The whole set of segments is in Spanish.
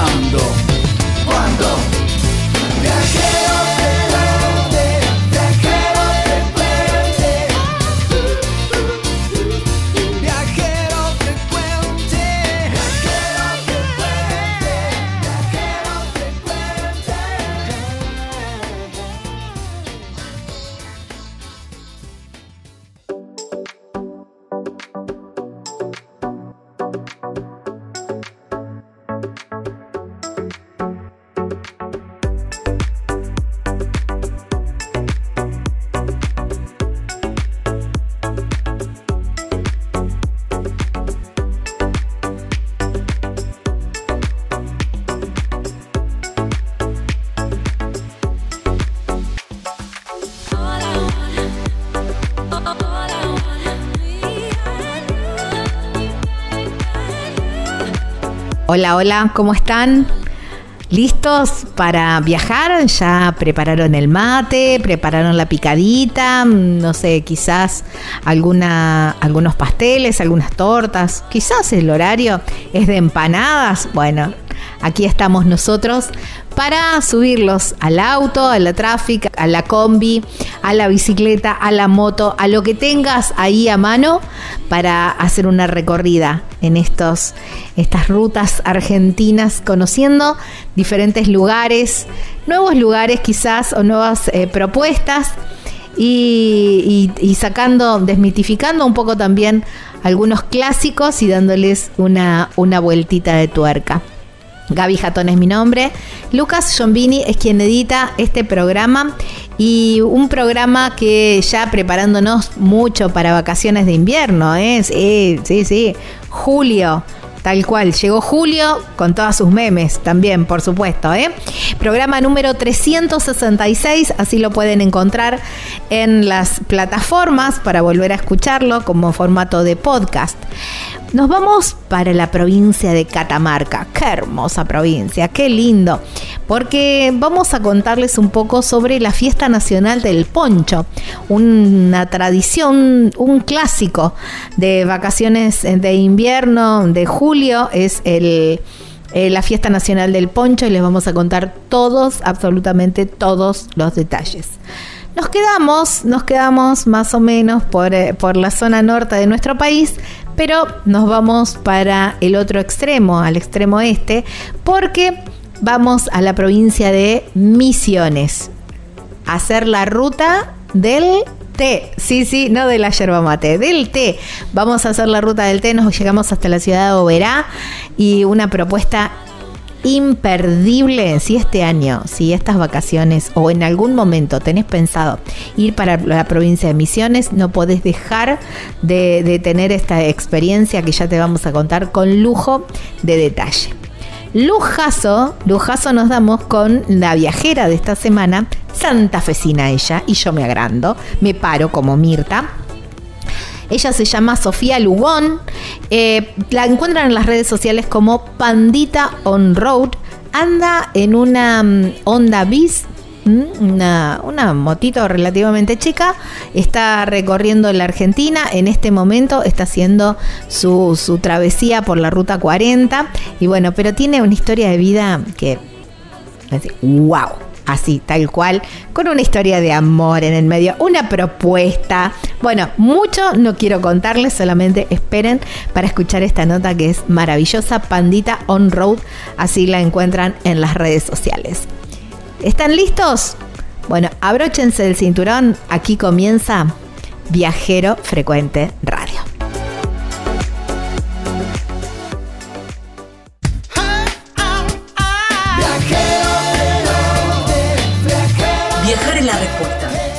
Ahora, Hola, hola, ¿cómo están? ¿Listos para viajar? ¿Ya prepararon el mate? ¿Prepararon la picadita? No sé, quizás alguna, algunos pasteles, algunas tortas. Quizás el horario es de empanadas. Bueno, aquí estamos nosotros para subirlos al auto, a la tráfico, a la combi, a la bicicleta, a la moto, a lo que tengas ahí a mano para hacer una recorrida en estos, estas rutas argentinas, conociendo diferentes lugares, nuevos lugares quizás o nuevas eh, propuestas y, y- y sacando, desmitificando un poco también algunos clásicos y dándoles una, una vueltita de tuerca. Gaby Jatón es mi nombre. Lucas Giombini es quien edita este programa y un programa que ya preparándonos mucho para vacaciones de invierno, ¿eh? Sí, sí, sí. Julio. Tal cual, llegó Julio con todas sus memes también, por supuesto. ¿eh? Programa número 366, así lo pueden encontrar en las plataformas para volver a escucharlo como formato de podcast. Nos vamos para la provincia de Catamarca. Qué hermosa provincia, qué lindo. Porque vamos a contarles un poco sobre la fiesta nacional del poncho. Una tradición, un clásico de vacaciones de invierno, de julio, es eh, la fiesta nacional del poncho y les vamos a contar todos, absolutamente todos los detalles. Nos quedamos, nos quedamos más o menos por, eh, por la zona norte de nuestro país, pero nos vamos para el otro extremo, al extremo este, porque vamos a la provincia de Misiones, a hacer la ruta del té. Sí, sí, no de la yerba mate, del té. Vamos a hacer la ruta del té, nos llegamos hasta la ciudad de Oberá y una propuesta imperdible si este año, si estas vacaciones o en algún momento tenés pensado ir para la provincia de Misiones, no podés dejar de, tener esta experiencia que ya te vamos a contar con lujo de detalle. Lujazo, lujazo nos damos con la viajera de esta semana, Santa Fecina ella, y yo me agrando, me paro como Mirta ella se llama Sofía Lugón. Eh, la encuentran en las redes sociales como Pandita on Road. Anda en una mm, Honda Bis mm, una, una, motito relativamente chica, está recorriendo la Argentina, en este momento está haciendo su, su, travesía por la Ruta 40 y bueno, pero tiene una historia de vida que, wow, así, tal cual, con una historia de amor en el medio, una propuesta. Bueno, mucho no quiero contarles, solamente esperen para escuchar esta nota que es maravillosa, Pandita On Road, así la encuentran en las redes sociales. ¿Están listos? Bueno, abróchense el cinturón, aquí comienza Viajero Frecuente Radio.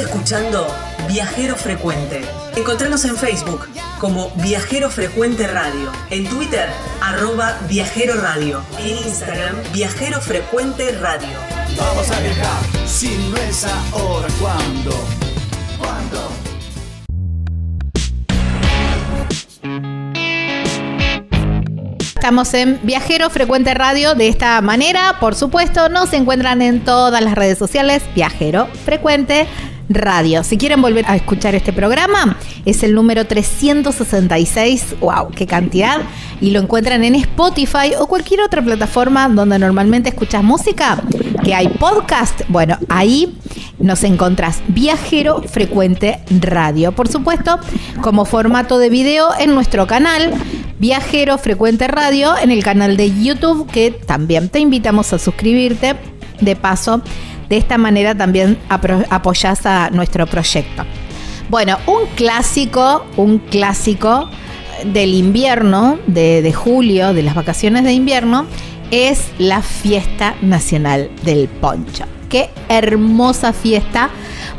Escuchando Viajero Frecuente. Encontranos en Facebook como Viajero Frecuente Radio, en Twitter arroba Viajero Radio, en Instagram Viajero Frecuente Radio. Vamos a viajar, si no es ahora, ¿cuándo? ¿Cuándo? Estamos en Viajero Frecuente Radio de esta manera, por supuesto, nos encuentran en todas las redes sociales, Viajero Frecuente Radio. Si quieren volver a escuchar este programa, es el número 366. ¡Wow! ¡Qué cantidad! Y lo encuentran en Spotify o cualquier otra plataforma donde normalmente escuchas música, que hay podcast. Bueno, ahí nos encontrás Viajero Frecuente Radio. Por supuesto, como formato de video en nuestro canal. Viajero Frecuente Radio en el canal de YouTube que también te invitamos a suscribirte. De paso, de esta manera también apoyás a nuestro proyecto. Bueno, un clásico, un clásico del invierno, de, de julio, de las vacaciones de invierno, es la fiesta nacional del poncho. Qué hermosa fiesta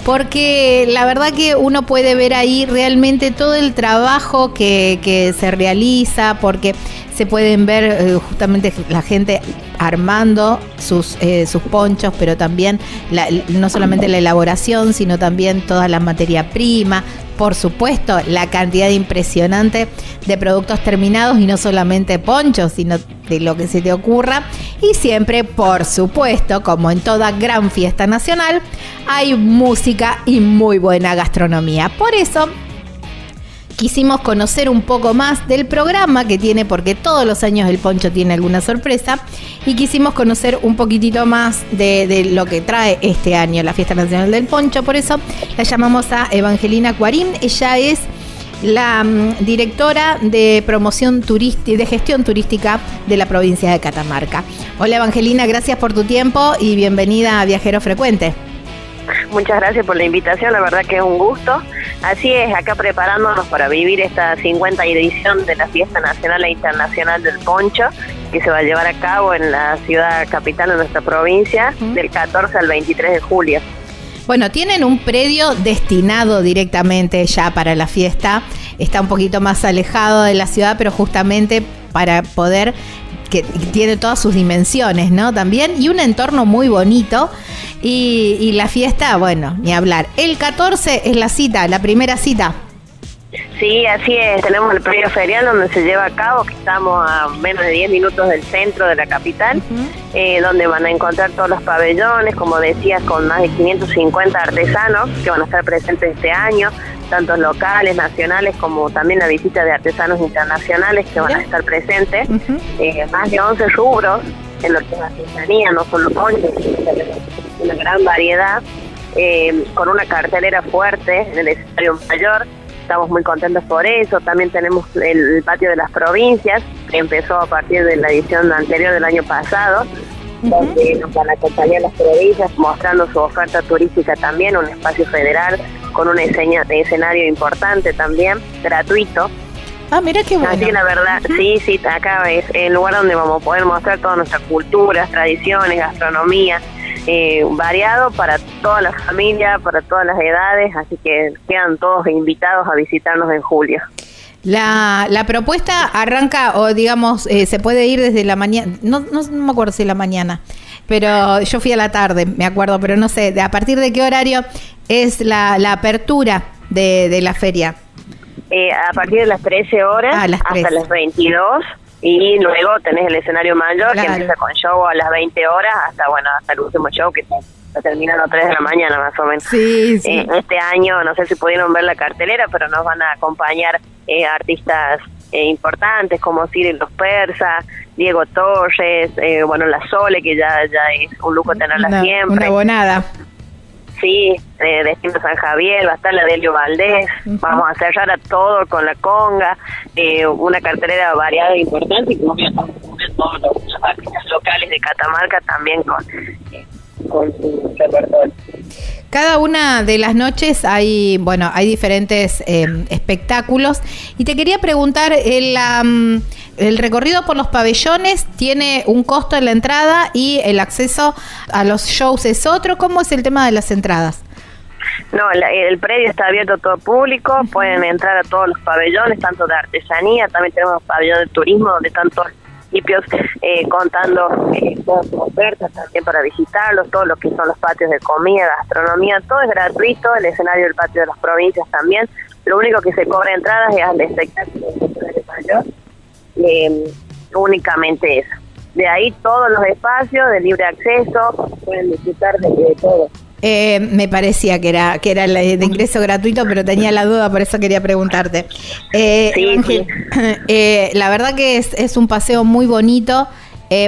porque la verdad que uno puede ver ahí realmente todo el trabajo que, se realiza, porque se pueden ver eh, justamente la gente armando sus, eh, sus ponchos, pero también no solamente la elaboración, sino también toda la materia prima, por supuesto, la cantidad impresionante de productos terminados y no solamente ponchos, sino de lo que se te ocurra. Y siempre, por supuesto, como en toda gran fiesta nacional, hay música y muy buena gastronomía. Por eso, quisimos conocer un poco más del programa que tiene, porque todos los años el poncho tiene alguna sorpresa, y quisimos conocer un poquitito más de, lo que trae este año la Fiesta Nacional del Poncho. Por eso la llamamos a Evangelina Cuarín. Ella es la mm, directora de promoción turística, de gestión turística de la provincia de Catamarca. Hola Evangelina, gracias por tu tiempo y bienvenida a Viajero Frecuente. Muchas gracias por la invitación, la verdad que es un gusto. Así es, acá preparándonos para vivir esta 50 edición de la Fiesta Nacional e Internacional del Poncho, que se va a llevar a cabo en la ciudad capital de nuestra provincia, del 14 al 23 de julio. Bueno, tienen un predio destinado directamente ya para la fiesta. Está un poquito más alejado de la ciudad, pero justamente para poder que tiene todas sus dimensiones, ¿no? También, y un entorno muy bonito. Y, la fiesta, bueno, ni hablar. El 14 es la cita, la primera cita. Sí, así es. Tenemos el predio ferial donde se lleva a cabo, que estamos a menos de 10 minutos del centro de la capital, eh, donde van a encontrar todos los pabellones, como decías, con más de 550 artesanos que van a estar presentes este año tanto locales, nacionales, como también la visita de artesanos internacionales que van a estar presentes. Eh, más de 11 rubros en lo que es artesanía, no solo ponchos, una gran variedad, eh, con una cartelera fuerte en el escenario mayor. Estamos muy contentos por eso. También tenemos el patio de las provincias, que empezó a partir de la edición anterior del año pasado, donde nos van a acompañar las provincias mostrando su oferta turística también, un espacio federal con un escenario importante también, gratuito. Ah, mira qué bueno. Así que la verdad, sí, sí, acá es el lugar donde vamos a poder mostrar todas nuestras culturas, tradiciones, gastronomía, eh, variado para toda la familia, para todas las edades, así que quedan todos invitados a visitarnos en julio. La, la propuesta arranca, o digamos, eh, se puede ir desde la mañana, no, no, me acuerdo si la mañana, pero yo fui a la tarde, me acuerdo, pero no sé, ¿a partir de qué horario es la, la apertura de, de la feria? Eh, a partir de las 13 horas ah, hasta las 22 y luego tenés el escenario mayor que empieza con show a las 20 horas hasta bueno hasta el último show que está, terminando a 3 de la mañana más o menos. Sí, sí. Eh, este año no sé si pudieron ver la cartelera, pero nos van a acompañar eh, artistas eh, importantes como Cyril Los Persas, Diego Torres, eh, bueno, la Sole, que ya, ya es un lujo tenerla siempre. Una bonada. Sí, eh, Destino San Javier, va a estar la Delio Valdés, vamos a cerrar a todo con la conga, eh, una cartelera variada e importante, y como todos los artistas locales de Catamarca también con, con su repertorio. Cada una de las noches hay, bueno, hay diferentes eh, espectáculos y te quería preguntar, el, el recorrido por los pabellones tiene un costo en la entrada y el acceso a los shows es otro. ¿Cómo es el tema de las entradas? No, el predio está abierto a todo público, pueden entrar a todos los pabellones, tanto de artesanía, también tenemos pabellones de turismo donde están todos eh, contando eh, todas sus ofertas también para visitarlos, todo lo que son los patios de comida, gastronomía, todo es gratuito, el escenario del patio de las provincias también. Lo único que se cobra entradas es al espectáculo de mayor, eh, únicamente eso. De ahí todos los espacios de libre acceso, pueden disfrutar de todo. Eh, me parecía que era que era de ingreso gratuito, pero tenía la duda, por eso quería preguntarte. Eh, eh, la verdad que es, es, un paseo muy bonito.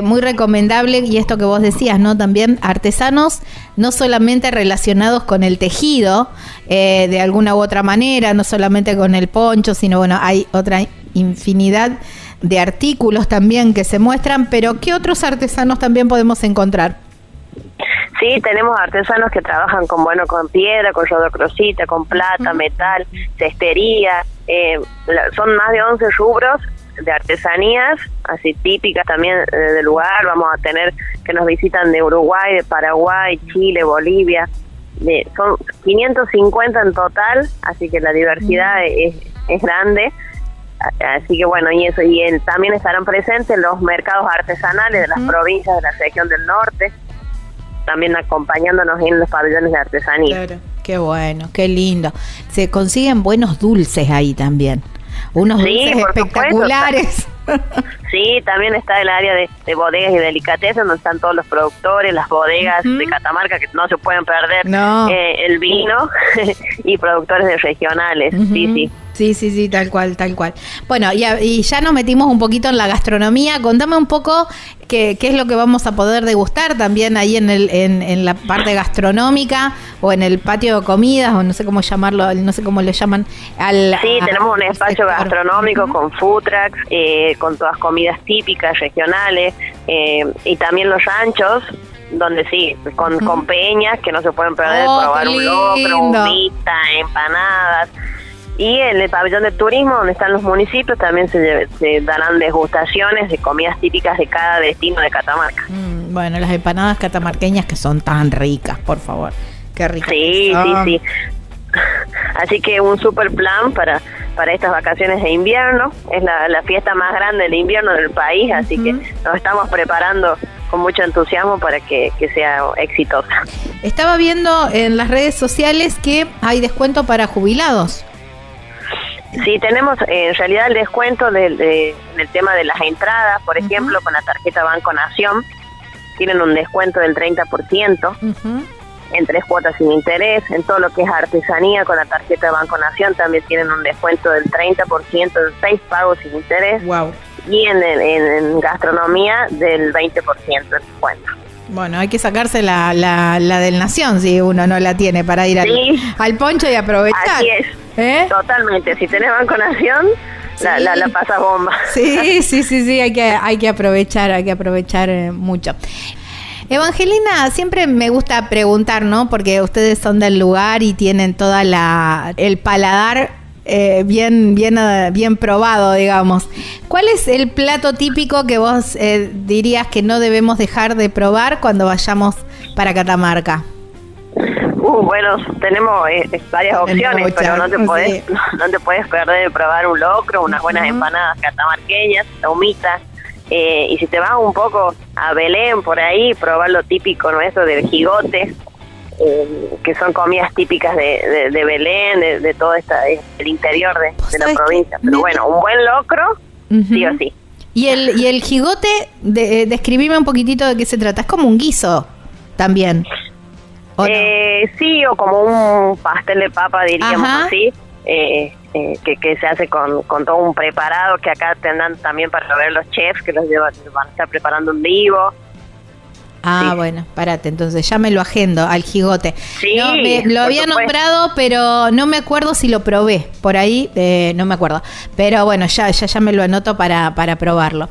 muy recomendable y esto que vos decías, ¿no? También artesanos no solamente relacionados con el tejido de alguna u otra manera, no solamente con el poncho, sino bueno, hay otra infinidad de artículos también que se muestran, pero ¿qué otros artesanos también podemos encontrar? Sí, tenemos artesanos que trabajan con bueno con piedra, con rodocrosita, con plata, metal, cestería. Eh, son más de 11 rubros de artesanías, así típicas también eh, del lugar. Vamos a tener que nos visitan de Uruguay, de Paraguay, Chile, Bolivia. De, son 550 en total, así que la diversidad es, es grande. Así que bueno, y eso, y también estarán presentes los mercados artesanales de las provincias de la región del norte, también acompañándonos en los pabellones de artesanía. Claro, qué bueno, qué lindo. Se consiguen buenos dulces ahí también. Unos dulces espectaculares. sí, también está el área de, bodegas y delicatessen donde están todos los productores, las bodegas de Catamarca que no se pueden perder, eh, el vino y productores de regionales. Sí, sí. Sí, sí, sí, tal cual, tal cual. Bueno, y, y, ya nos metimos un poquito en la gastronomía. Contame un poco qué, qué es lo que vamos a poder degustar también ahí en, el, en, en, la parte gastronómica o en el patio de comidas o no sé cómo llamarlo, no sé cómo lo llaman. Al, sí, tenemos un espacio gastronómico con food trucks, eh, con todas comidas típicas, regionales eh, y también los ranchos donde sí, con, con peñas que no se pueden perder, Oh, probar un locro, humita, empanadas. Y en el pabellón de turismo, donde están los municipios, también se, se darán degustaciones de comidas típicas de cada destino de Catamarca. Mm, bueno, las empanadas catamarqueñas que son tan ricas, por favor. Qué ricas. Sí, sí, son. sí. Así que un super plan para, para estas vacaciones de invierno. Es la, la fiesta más grande del invierno del país, así que nos estamos preparando con mucho entusiasmo para que, que sea exitosa. Estaba viendo en las redes sociales que hay descuento para jubilados. Sí, tenemos eh, en realidad el descuento del, de- del tema de las entradas, por ejemplo, con la tarjeta Banco Nación, tienen un descuento del 30% Ujú. en tres cuotas sin interés, en todo lo que es artesanía con la tarjeta Banco Nación también tienen un descuento del 30% en seis pagos sin interés Wow. y en, en- en gastronomía del 20% de descuento. Bueno, hay que sacarse la, la, la del Nación si uno no la tiene para ir al, Sí. al poncho y aprovechar. Así es, ¿Eh? totalmente. Si tenés Banco Nación, la, Sí. la, la pasas bomba. Sí, sí, sí, sí, hay que, hay que aprovechar, hay que aprovechar eh, mucho. Evangelina, siempre me gusta preguntar, ¿no? Porque ustedes son del lugar y tienen toda la el paladar eh, bien, bien, eh, bien probado, digamos. ¿Cuál es el plato típico que vos eh, dirías que no debemos dejar de probar cuando vayamos para Catamarca? Uh, bueno, tenemos eh, varias opciones, pero no te sí. podés, no, te puedes perder de probar un locro, unas buenas empanadas catamarqueñas, humitas. Eh, y si te vas un poco a Belén por ahí, probar lo típico nuestro del jigote, eh, que son comidas típicas de, de, de Belén, de, de todo esta, el interior de, ¿Vos de la provincia. Pero bueno, un buen locro, sí o sí. Y el, y el jigote, de, eh, describime un poquitito de qué se trata. Es como un guiso también. ¿o no? Eh, sí, o como un pastel de papa, diríamos Ajá. así, eh, eh, que, que se hace con, con todo un preparado que acá tendrán también para ver los chefs que los llevan, van a estar preparando en vivo. Ah, Sí. bueno, espérate, entonces ya me lo agendo al jigote. Sí, No, me- lo había supuesto. nombrado, pero no me acuerdo si lo probé. Por ahí eh, no me acuerdo. Pero bueno, ya, ya, ya me lo anoto para, para probarlo.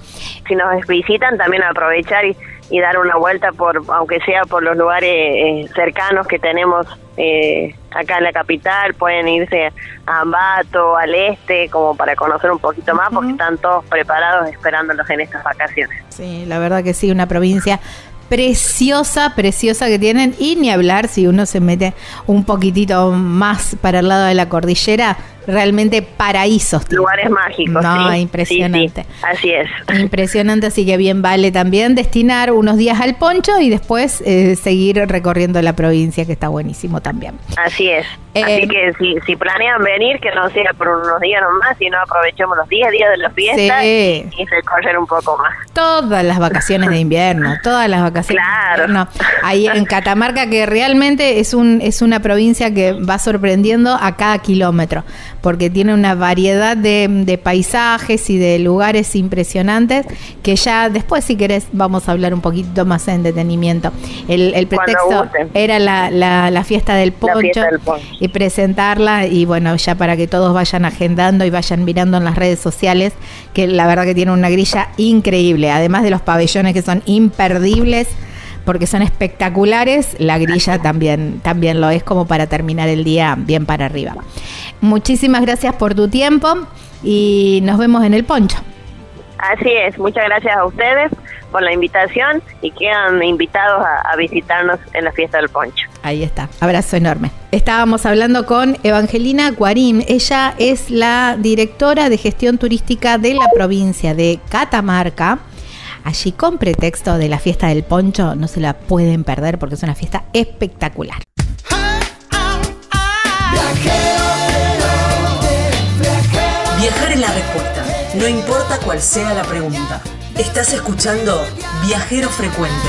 Si nos visitan, también aprovechar y, y dar una vuelta por, aunque sea por los lugares eh, cercanos que tenemos eh, acá en la capital, pueden irse a Ambato, al este, como para conocer un poquito más, porque están todos preparados esperándolos en estas vacaciones. Sí, la verdad que sí, una provincia preciosa, preciosa que tienen. Y ni hablar si uno se mete un poquitito más para el lado de la cordillera, realmente paraísos. Lugares mágicos. No, sí, impresionante. sí, sí, así es. Impresionante, así que bien vale también destinar unos días al poncho y después eh, seguir recorriendo la provincia, que está buenísimo también. Así es. Eh, Así que si, si planean venir, que no sea por unos días nomás, sino aprovechemos los 10 días de la fiesta y, y recorrer un poco más. Todas las vacaciones de invierno, todas las vacaciones Claro. de invierno. Ahí en Catamarca, que realmente es, un, es una provincia que va sorprendiendo a cada kilómetro, porque tiene una variedad de, de paisajes y de lugares impresionantes, que ya después, si querés, vamos a hablar un poquito más en detenimiento. El, pretexto era la, la, la fiesta del poncho. La fiesta del poncho. y presentarla y bueno, ya para que todos vayan agendando y vayan mirando en las redes sociales, que la verdad que tiene una grilla increíble, además de los pabellones que son imperdibles porque son espectaculares, la grilla también también lo es como para terminar el día bien para arriba. Muchísimas gracias por tu tiempo y nos vemos en el poncho. Así es. Muchas gracias a ustedes por la invitación y quedan invitados a, a visitarnos en la fiesta del poncho. Ahí está, abrazo enorme. Estábamos hablando con Evangelina Guarín. Ella es la directora de gestión turística de la provincia de Catamarca. Allí con pretexto de la fiesta del poncho, no se la pueden perder porque es una fiesta espectacular. Viajar es la respuesta, no importa cuál sea la pregunta. Estás escuchando Viajero Frecuente.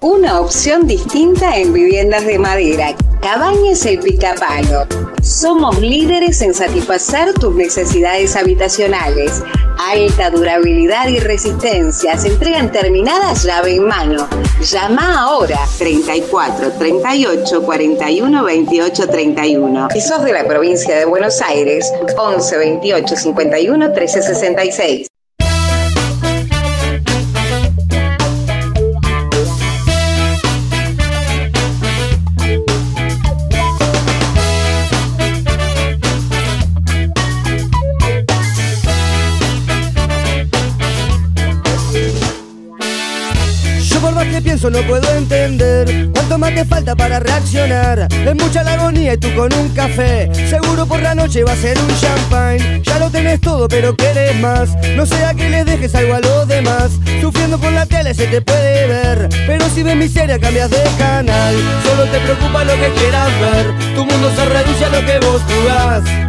Una opción distinta en viviendas de madera. Cabañas El Picapalo. Somos líderes en satisfacer tus necesidades habitacionales. Alta durabilidad y resistencia. Se entregan terminadas llave en mano. Llama ahora 34 38 41 28 31. Si sos de la provincia de Buenos Aires, 11 28 51 13 66. Pienso no puedo entender cuánto más te falta para reaccionar. Es mucha la agonía y tú con un café. Seguro por la noche va a ser un champagne. Ya lo tenés todo, pero querés más. No sea que le dejes algo a los demás. Sufriendo por la tele se te puede ver. Pero si ves miseria, cambias de canal. Solo te preocupa lo que quieras ver. Tu mundo se reduce a lo que vos jugás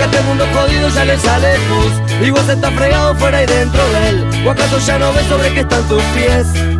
que este mundo jodido ya le sale luz Y vos estás fregado fuera y dentro de él ¿O acaso ya no ves sobre qué están tus pies?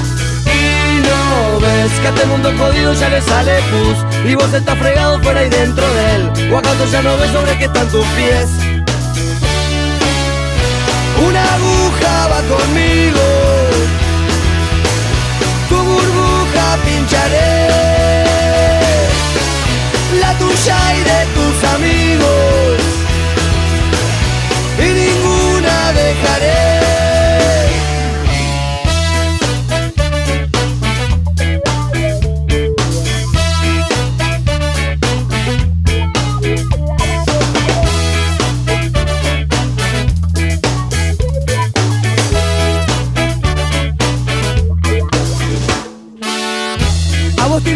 ves que a este mundo jodido ya le sale pus Y vos estás fregado fuera y dentro de él. ¿O ya no ves sobre qué están tus pies? Una aguja va conmigo Tu burbuja pincharé. La tuya y de tus amigos Y ninguna dejaré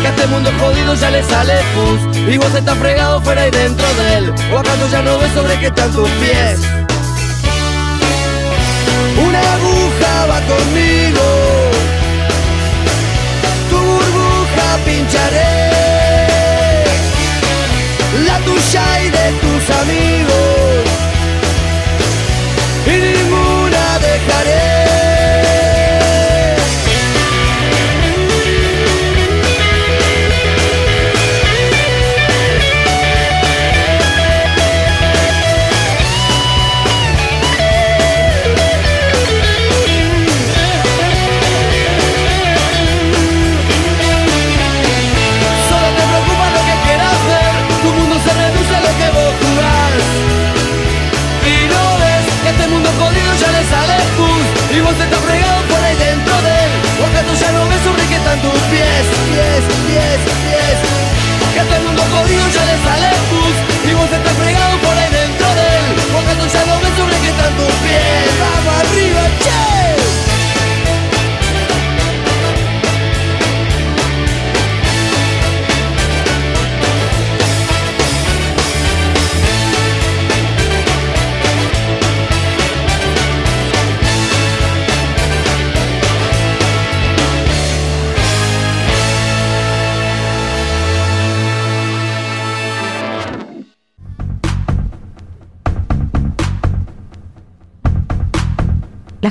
que a este mundo jodido ya le sale pus. Y vos estás fregado fuera y dentro de él. ¿O acaso ya no ves sobre qué están tus pies? Una aguja va conmigo. Tu burbuja pincharé. La tuya y de tus amigos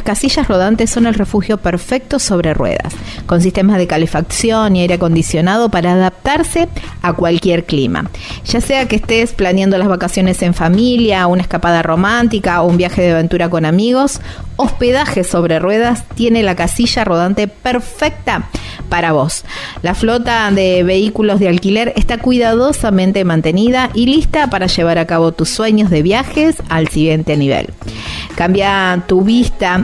casillas rodantes son el refugio perfecto sobre ruedas, con sistemas de calefacción y aire acondicionado para adaptarse a cualquier clima. Ya sea que estés planeando las vacaciones en familia, una escapada romántica o un viaje de aventura con amigos, Hospedaje sobre ruedas tiene la casilla rodante perfecta para vos. La flota de vehículos de alquiler está cuidadosamente mantenida y lista para llevar a cabo tus sueños de viajes al siguiente nivel. Cambia tu vista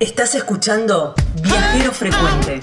Estás escuchando Viajero Frecuente.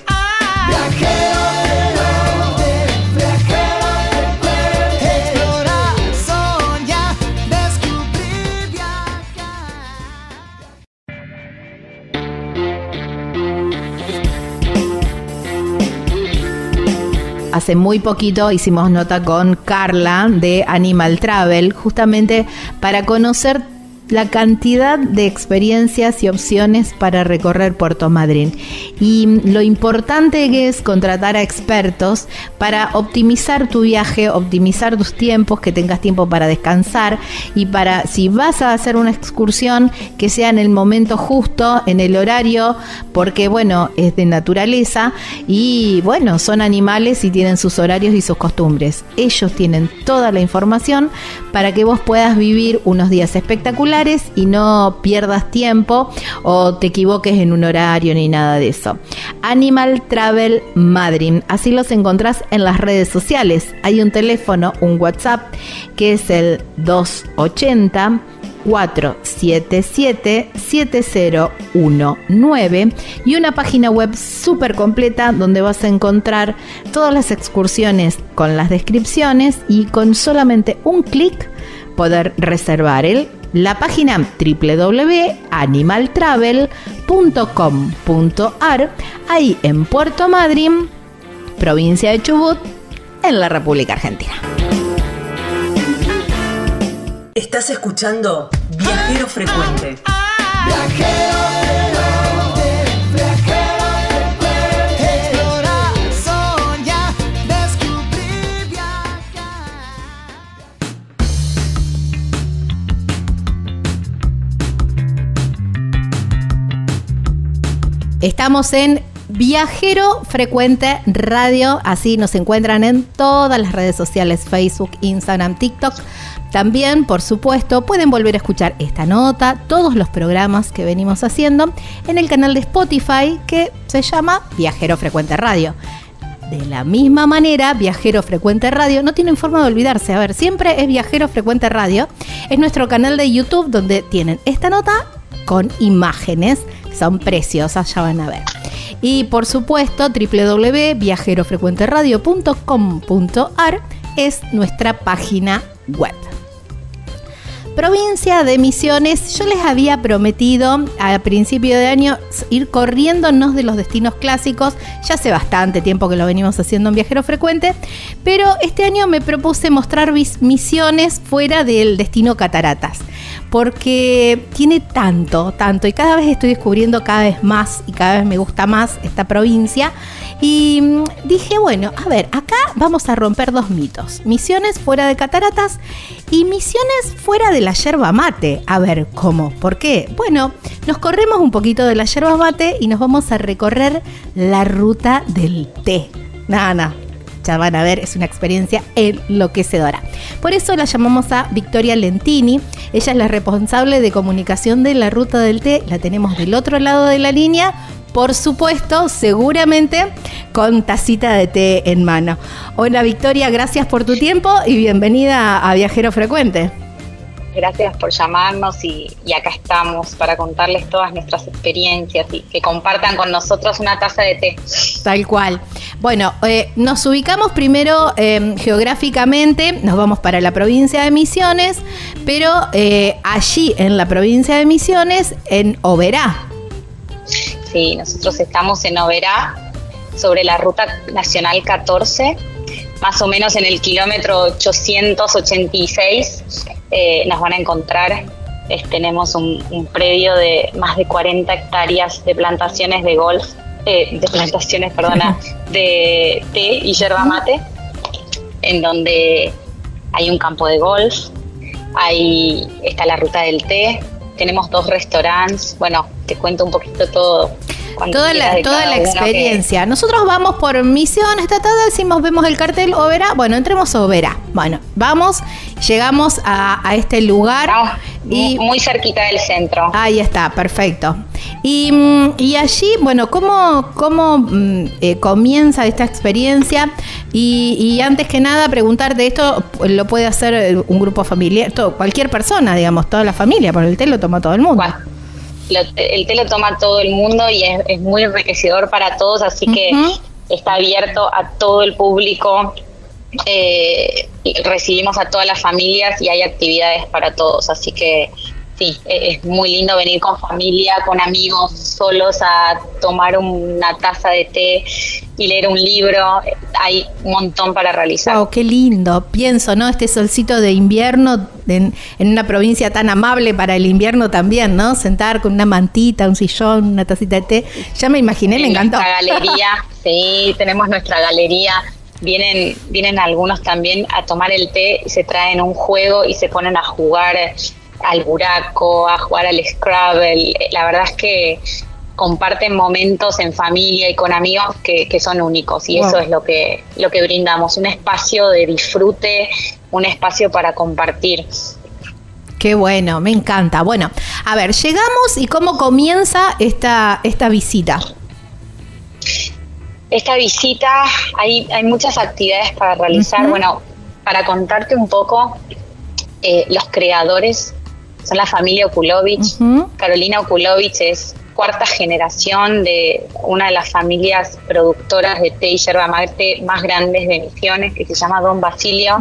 hace muy poquito hicimos nota con Carla de Animal Travel, justamente para conocer la cantidad de experiencias y opciones para recorrer Puerto Madryn y lo importante es contratar a expertos para optimizar tu viaje, optimizar tus tiempos, que tengas tiempo para descansar y para si vas a hacer una excursión que sea en el momento justo, en el horario, porque bueno, es de naturaleza y bueno, son animales y tienen sus horarios y sus costumbres. Ellos tienen toda la información para que vos puedas vivir unos días espectaculares y no pierdas tiempo o te equivoques en un horario ni nada de eso. Animal Travel Madrid, así los encontrás en las redes sociales. Hay un teléfono, un WhatsApp que es el 280 477 7019 y una página web súper completa donde vas a encontrar todas las excursiones con las descripciones y con solamente un clic poder reservar el la página www.animaltravel.com.ar, ahí en Puerto Madryn, provincia de Chubut, en la República Argentina. Estás escuchando Viajero Frecuente. Estamos en Viajero Frecuente Radio, así nos encuentran en todas las redes sociales, Facebook, Instagram, TikTok. También, por supuesto, pueden volver a escuchar esta nota, todos los programas que venimos haciendo en el canal de Spotify que se llama Viajero Frecuente Radio. De la misma manera, Viajero Frecuente Radio no tienen forma de olvidarse. A ver, siempre es Viajero Frecuente Radio. Es nuestro canal de YouTube donde tienen esta nota con imágenes son preciosas, ya van a ver. Y por supuesto, www.viajerofrecuenteradio.com.ar es nuestra página web. Provincia de Misiones, yo les había prometido a principio de año ir corriéndonos de los destinos clásicos, ya hace bastante tiempo que lo venimos haciendo en Viajero Frecuente, pero este año me propuse mostrar misiones fuera del destino Cataratas porque tiene tanto, tanto, y cada vez estoy descubriendo cada vez más y cada vez me gusta más esta provincia. Y mm, dije, bueno, a ver, acá vamos a romper dos mitos. Misiones fuera de cataratas y misiones fuera de la yerba mate. A ver, ¿cómo? ¿Por qué? Bueno, nos corremos un poquito de la yerba mate y nos vamos a recorrer la ruta del té. Nada, nada, ya van a ver, es una experiencia enloquecedora. Por eso la llamamos a Victoria Lentini. Ella es la responsable de comunicación de la ruta del té. La tenemos del otro lado de la línea. Por supuesto, seguramente con tacita de té en mano. Hola Victoria, gracias por tu tiempo y bienvenida a Viajero Frecuente. Gracias por llamarnos y, acá estamos para contarles todas nuestras experiencias y que compartan con nosotros una taza de té. Tal cual. Bueno, eh, nos ubicamos primero em, geográficamente, nos vamos para la provincia de Misiones, pero eh, allí en la provincia de Misiones, en Oberá. Sí, nosotros estamos en Oberá, sobre la ruta nacional 14 más o menos en el kilómetro 886 eh, nos van a encontrar. tenemos un, predio de más de 40 hectáreas de plantaciones de golf, eh, de plantaciones, perdona, de té y yerba mate, en donde hay un campo de golf, Ahí está la ruta del té. Tenemos dos restaurantes. Bueno, te cuento un poquito todo toda la, toda la experiencia. Nosotros vamos por misión, esta tarde decimos, vemos el cartel Overa, bueno, entremos a Overa. Bueno, vamos, llegamos a, este lugar. y, muy cerquita del centro. Ahí está, perfecto. Y, mm, allí, bueno, ¿cómo, cómo mm, eh, comienza esta experiencia? Y, antes que nada, preguntarte, ¿esto lo puede hacer un grupo familiar, cualquier persona, digamos, toda la familia, por el té lo toma todo el mundo? El té lo toma todo el mundo y es, muy enriquecedor para todos, así que está abierto a todo el público. Eh, recibimos a todas las familias y hay actividades para todos, así que sí, e, es muy lindo venir con familia, con amigos, solos a tomar una taza de té y leer un libro. Hay un montón para realizar. Wow, qué lindo. Pienso, ¿no? Este solcito de invierno en, una provincia tan amable para el invierno también, ¿no? Sentar con una mantita, un sillón, una tacita de té. Ya me imaginé, me encantó. Nuestra galería, sí, tenemos nuestra galería vienen, vienen algunos también a tomar el té y se traen un juego y se ponen a jugar al buraco, a jugar al Scrabble. La verdad es que comparten momentos en familia y con amigos que, son únicos y eso es lo que, lo que brindamos, un espacio de disfrute, un espacio para compartir. Qué bueno, me encanta. Bueno, a ver, llegamos y cómo comienza esta, esta visita. Esta visita, hay, hay muchas actividades para realizar. Bueno, para contarte un poco, eh, los creadores son la familia Okulovich. Carolina Okulovich es cuarta generación de una de las familias productoras de té y yerba mate más grandes de Misiones, que se llama Don Basilio.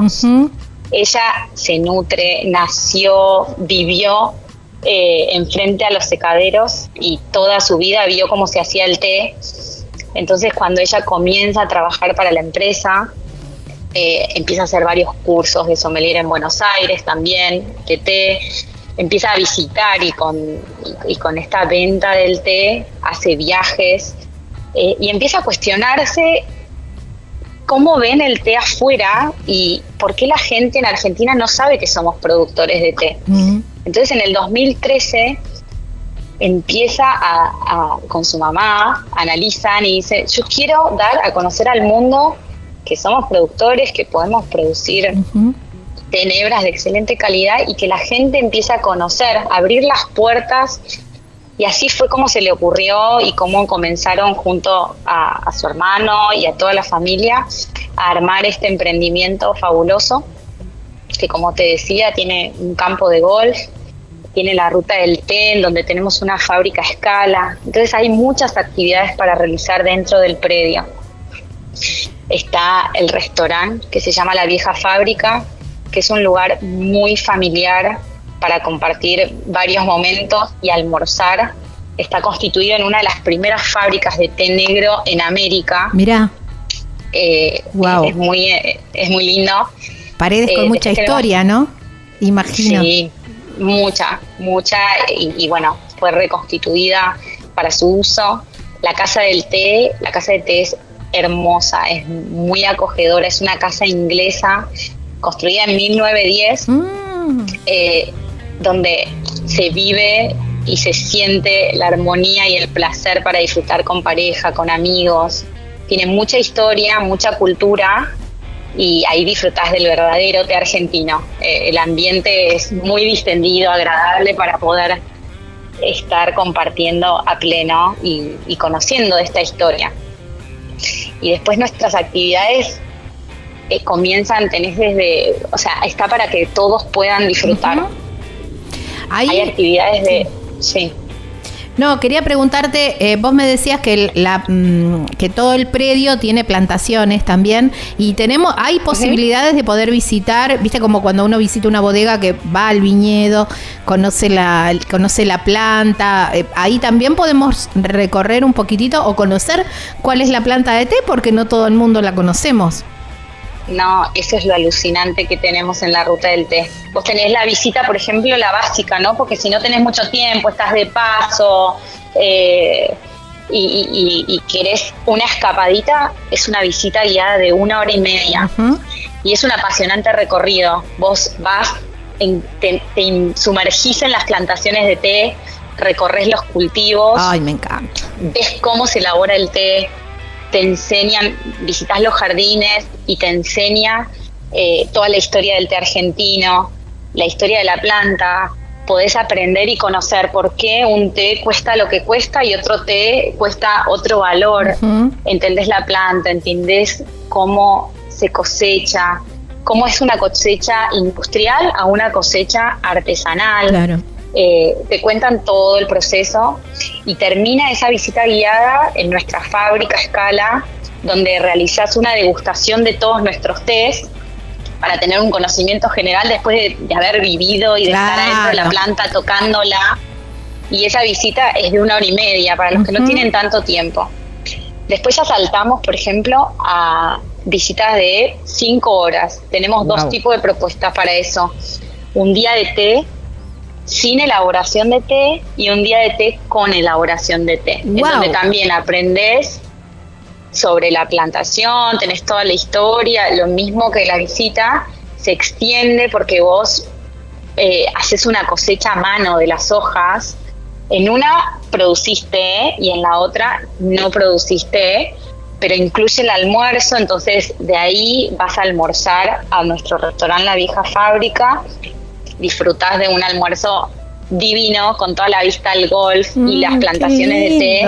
Ella se nutre, nació, vivió eh, enfrente a los secaderos y toda su vida vio cómo se hacía el té. Entonces cuando ella comienza a trabajar para la empresa, eh, empieza a hacer varios cursos de sommelier en Buenos Aires también, de té, empieza a visitar y con, y, con esta venta del té hace viajes eh, y empieza a cuestionarse cómo ven el té afuera y por qué la gente en Argentina no sabe que somos productores de té. Entonces en el 2013 empieza a, con su mamá, analizan y dice, yo quiero dar a conocer al mundo que somos productores, que podemos producir tenebras de excelente calidad y que la gente empiece a conocer, abrir las puertas. Y así fue como se le ocurrió y cómo comenzaron junto a, su hermano y a toda la familia a armar este emprendimiento fabuloso, que como te decía tiene un campo de golf, tiene la ruta del té, en donde tenemos una fábrica a escala. Entonces hay muchas actividades para realizar dentro del predio. Está el restaurante que se llama La Vieja Fábrica, que es un lugar muy familiar para compartir varios momentos y almorzar. Está constituido en una de las primeras fábricas de té negro en América. Mira. Eh, es, muy, es muy lindo. Paredes con eh, mucha historia, ¿no? Imagino. Sí, mucha, mucha. Y, y, bueno, fue reconstituida para su uso. La casa del té, la casa del té es hermosa, es muy acogedora, es una casa inglesa construida en 1910, mm. eh, donde se vive y se siente la armonía y el placer para disfrutar con pareja, con amigos. Tiene mucha historia, mucha cultura y ahí disfrutas del verdadero té argentino. Eh, el ambiente es muy distendido, agradable para poder estar compartiendo a pleno y, y conociendo esta historia. Y después nuestras actividades eh, comienzan, tenés desde, o sea, está para que todos puedan disfrutar. Hay actividades de, sí. No, quería preguntarte, eh, vos me decías que, la, mm, que todo el predio tiene plantaciones también y tenemos, hay posibilidades de poder visitar, viste como cuando uno visita una bodega que va al viñedo, conoce la, conoce la planta, eh, ahí también podemos recorrer un poquitito o conocer cuál es la planta de té porque no todo el mundo la conocemos. No, eso es lo alucinante que tenemos en la ruta del té. Vos tenés la visita, por ejemplo, la básica, ¿no? Porque si no tenés mucho tiempo, estás de paso eh, y, y, querés una escapadita, es una visita guiada de una hora y media. Y es un apasionante recorrido. Vos vas te, sumergís en las plantaciones de té, recorres los cultivos. Ay, me encanta. Ves cómo se elabora el té, te enseñan, visitas los jardines y te enseña eh, toda la historia del té argentino, la historia de la planta, podés aprender y conocer por qué un té cuesta lo que cuesta y otro té cuesta otro valor. Entendés la planta, entendés cómo se cosecha, cómo es una cosecha industrial a una cosecha artesanal. Claro. Eh, te cuentan todo el proceso y termina esa visita guiada en nuestra fábrica escala, donde realizas una degustación de todos nuestros tés para tener un conocimiento general después de, haber vivido y de estar adentro de la planta tocándola. Y esa visita es de una hora y media para los que no tienen tanto tiempo. Después ya saltamos, por ejemplo, a visitas de cinco horas. Tenemos dos tipos de propuestas para eso. Un día de té sin elaboración de té y un día de té con elaboración de té. Es donde también aprendes sobre la plantación, tenés toda la historia, lo mismo que la visita, se extiende porque vos eh, haces una cosecha a mano de las hojas. En una produciste y en la otra no produciste, pero incluye el almuerzo, entonces de ahí vas a almorzar a nuestro restaurante La Vieja Fábrica, disfrutás de un almuerzo divino con toda la vista al golf y las mm, plantaciones de té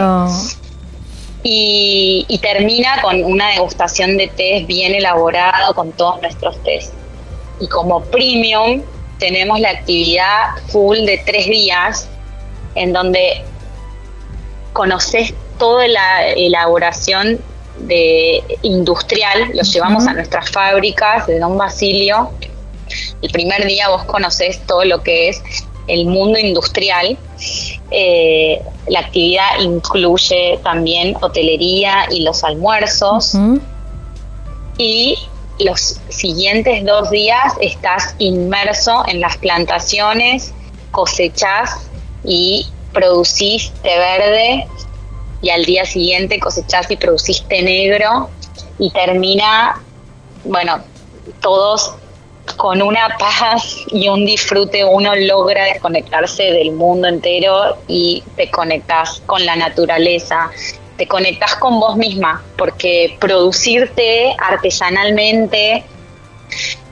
y, termina con una degustación de té bien elaborado con todos nuestros tés. Y como premium tenemos la actividad full de tres días en donde conoces toda la elaboración de industrial, lo llevamos a nuestras fábricas de Don Basilio. El primer día vos conoces todo lo que es el mundo industrial. Eh, la actividad incluye también hotelería y los almuerzos. Y los siguientes dos días estás inmerso en las plantaciones, cosechás y producís té verde y al día siguiente cosechás y producís té negro y termina, bueno, todos con una paz y un disfrute uno logra desconectarse del mundo entero y te conectas con la naturaleza, te conectas con vos misma, porque producirte artesanalmente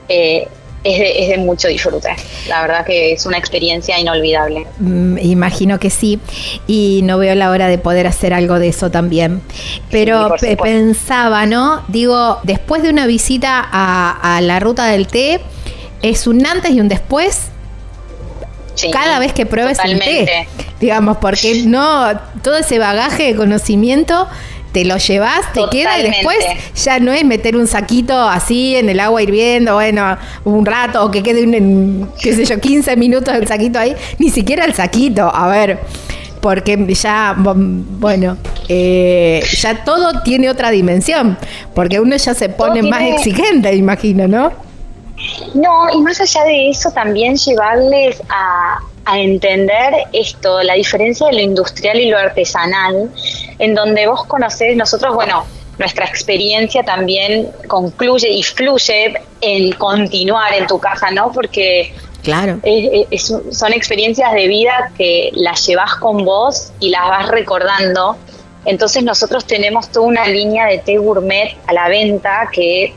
eh, es, de, mucho disfrute. La verdad que es una experiencia inolvidable. Mm, imagino que sí, y no veo la hora de poder hacer algo de eso también. Pero pensaba, ¿no? Digo, después de una visita a, la ruta del té, es un antes y un después cada vez que pruebes el té, digamos, porque no todo ese bagaje de conocimiento te lo llevas, te queda y después ya no es meter un saquito así en el agua hirviendo, bueno, un rato o que quede un, qué sé yo, 15 minutos el saquito ahí, ni siquiera el saquito, a ver, porque ya, bueno, eh, ya todo tiene otra dimensión, porque uno ya se pone más exigente, imagino, ¿no? No, y más allá de eso, también llevarles a, a entender esto, la diferencia de lo industrial y lo artesanal, en donde vos conocés, nosotros, bueno, nuestra experiencia también concluye y fluye en continuar en tu casa, ¿no? Porque claro. son experiencias de vida que las llevas con vos y las vas recordando. Entonces nosotros tenemos toda una línea de té gourmet a la venta que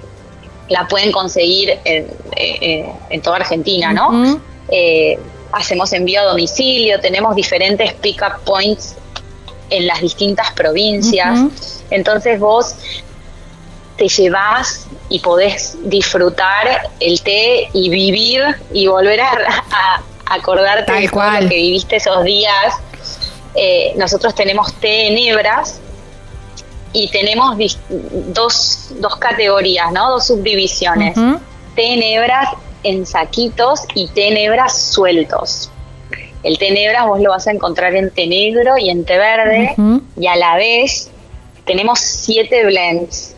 la pueden conseguir en, eh, en toda Argentina, ¿no? Hacemos envío a domicilio, tenemos diferentes pick-up points en las distintas provincias. Entonces vos te llevas y podés disfrutar el té y vivir y volver a, acordarte de lo que viviste esos días. Eh, nosotros tenemos té en hebras y tenemos dos, dos categorías, ¿no? dos subdivisiones. Té en hebras en saquitos y tenebras sueltos. El tenebras vos lo vas a encontrar en té negro y en té verde y a la vez tenemos siete blends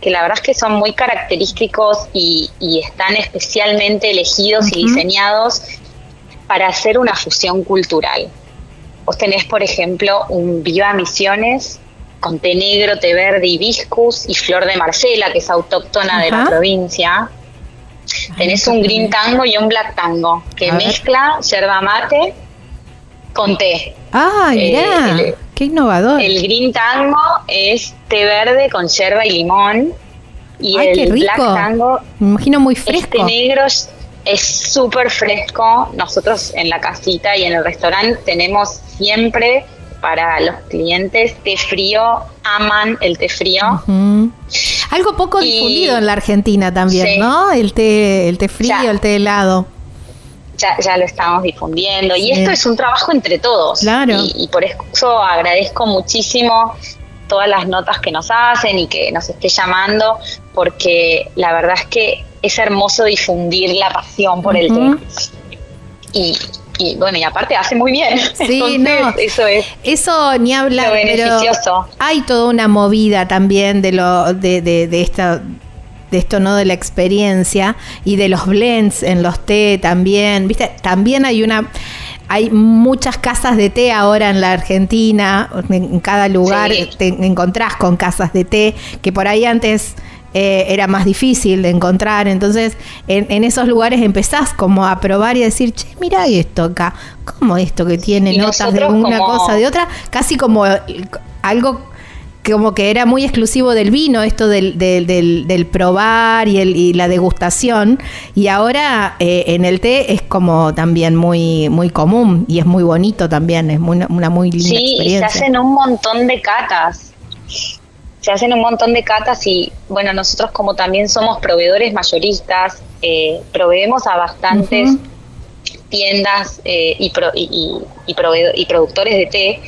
que la verdad es que son muy característicos y, están especialmente elegidos y diseñados para hacer una fusión cultural. Vos tenés, por ejemplo, un Viva Misiones con té negro, té verde, hibiscus y flor de Marcela, que es autóctona de la provincia Tenés un green tango y un black tango que mezcla yerba mate con té. Ah, mirá, qué innovador. El green tango es té verde con yerba y limón. Y el black tango, me imagino muy fresco. Este negro es súper fresco. Nosotros en la casita y en el restaurante tenemos siempre para los clientes té frío, aman el té frío. Algo poco difundido en la Argentina también, ¿no? El té, el té frío, el té helado. Ya, ya, lo estamos difundiendo. Y esto es un trabajo entre todos. Claro. Y, por eso agradezco muchísimo todas las notas que nos hacen y que nos esté llamando, porque la verdad es que es hermoso difundir la pasión por el té. Y, y bueno, y aparte hace muy bien. Sí, no. Eso es. Eso ni hablar, beneficioso. hay toda una movida también de lo de, de, de esta de esto no de la experiencia y de los blends en los té también, ¿viste? También hay una hay muchas casas de té ahora en la Argentina, en cada lugar te encontrás con casas de té que por ahí antes eh, era más difícil de encontrar. Entonces, en, esos lugares empezás como a probar y a decir, che, mira esto acá, como esto que tiene notas de una cosa, de otra, casi como algo como que era muy exclusivo del vino, esto del, del, del, probar y, el, y, la degustación. Y ahora eh, en el té es como también muy, muy común y es muy bonito también, es muy, una muy linda experiencia. Sí, se hacen un montón de catas se hacen un montón de catas y bueno, nosotros como también somos proveedores mayoristas, eh, proveemos a bastantes tiendas eh, y, y, y, productores de té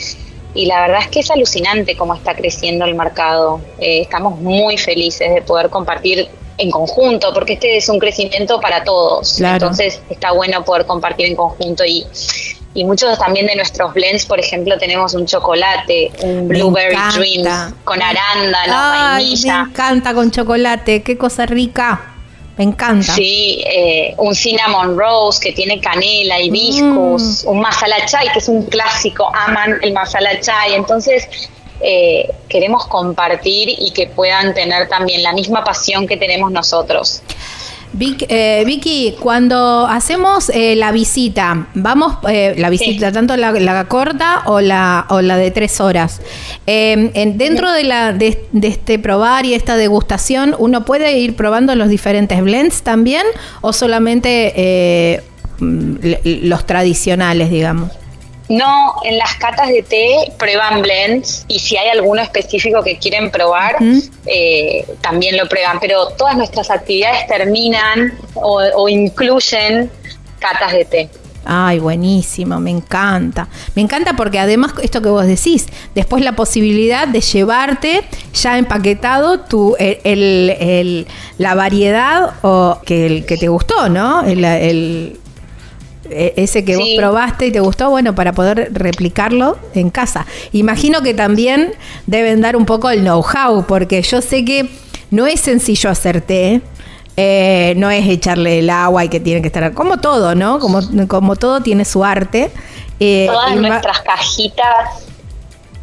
y la verdad es que es alucinante cómo está creciendo el mercado. Eh, estamos muy felices de poder compartir en conjunto, porque este es un crecimiento para todos. Entonces está bueno poder compartir en conjunto y y muchos también de nuestros blends, por ejemplo, tenemos un chocolate, un blueberry dreams con arándano, vainilla. Me encanta con chocolate, qué cosa rica. Me encanta. Sí, eh, un cinnamon rose que tiene canela y hibiscus, mm. un masala chai que es un clásico, aman el masala chai. Entonces, eh, queremos compartir y que puedan tener también la misma pasión que tenemos nosotros. Eh, Vicky, cuando hacemos eh, la visita, vamos, eh, la visita, tanto la, corta o la, o la de tres horas, em, dentro de, la, de, este probar y esta degustación, ¿uno puede ir probando los diferentes blends también o solamente mm, los tradicionales, digamos? No, en las catas de té prueban blends y si hay alguno específico que quieren probar, eh, también lo prueban. Pero todas nuestras actividades terminan o, incluyen catas de té. Ay, buenísimo, me encanta. Me encanta porque además esto que vos decís, después la posibilidad de llevarte ya empaquetado tu, el, la variedad o que, el, que te gustó, ¿no? el, ese que vos probaste y te gustó, bueno, para poder replicarlo en casa. Imagino que también deben dar un poco el know-how, porque yo sé que no es sencillo hacer té. Eh, no es echarle el agua y que tiene que estar como todo, ¿no? Como, como todo tiene su arte. Eh, Todas nuestras cajitas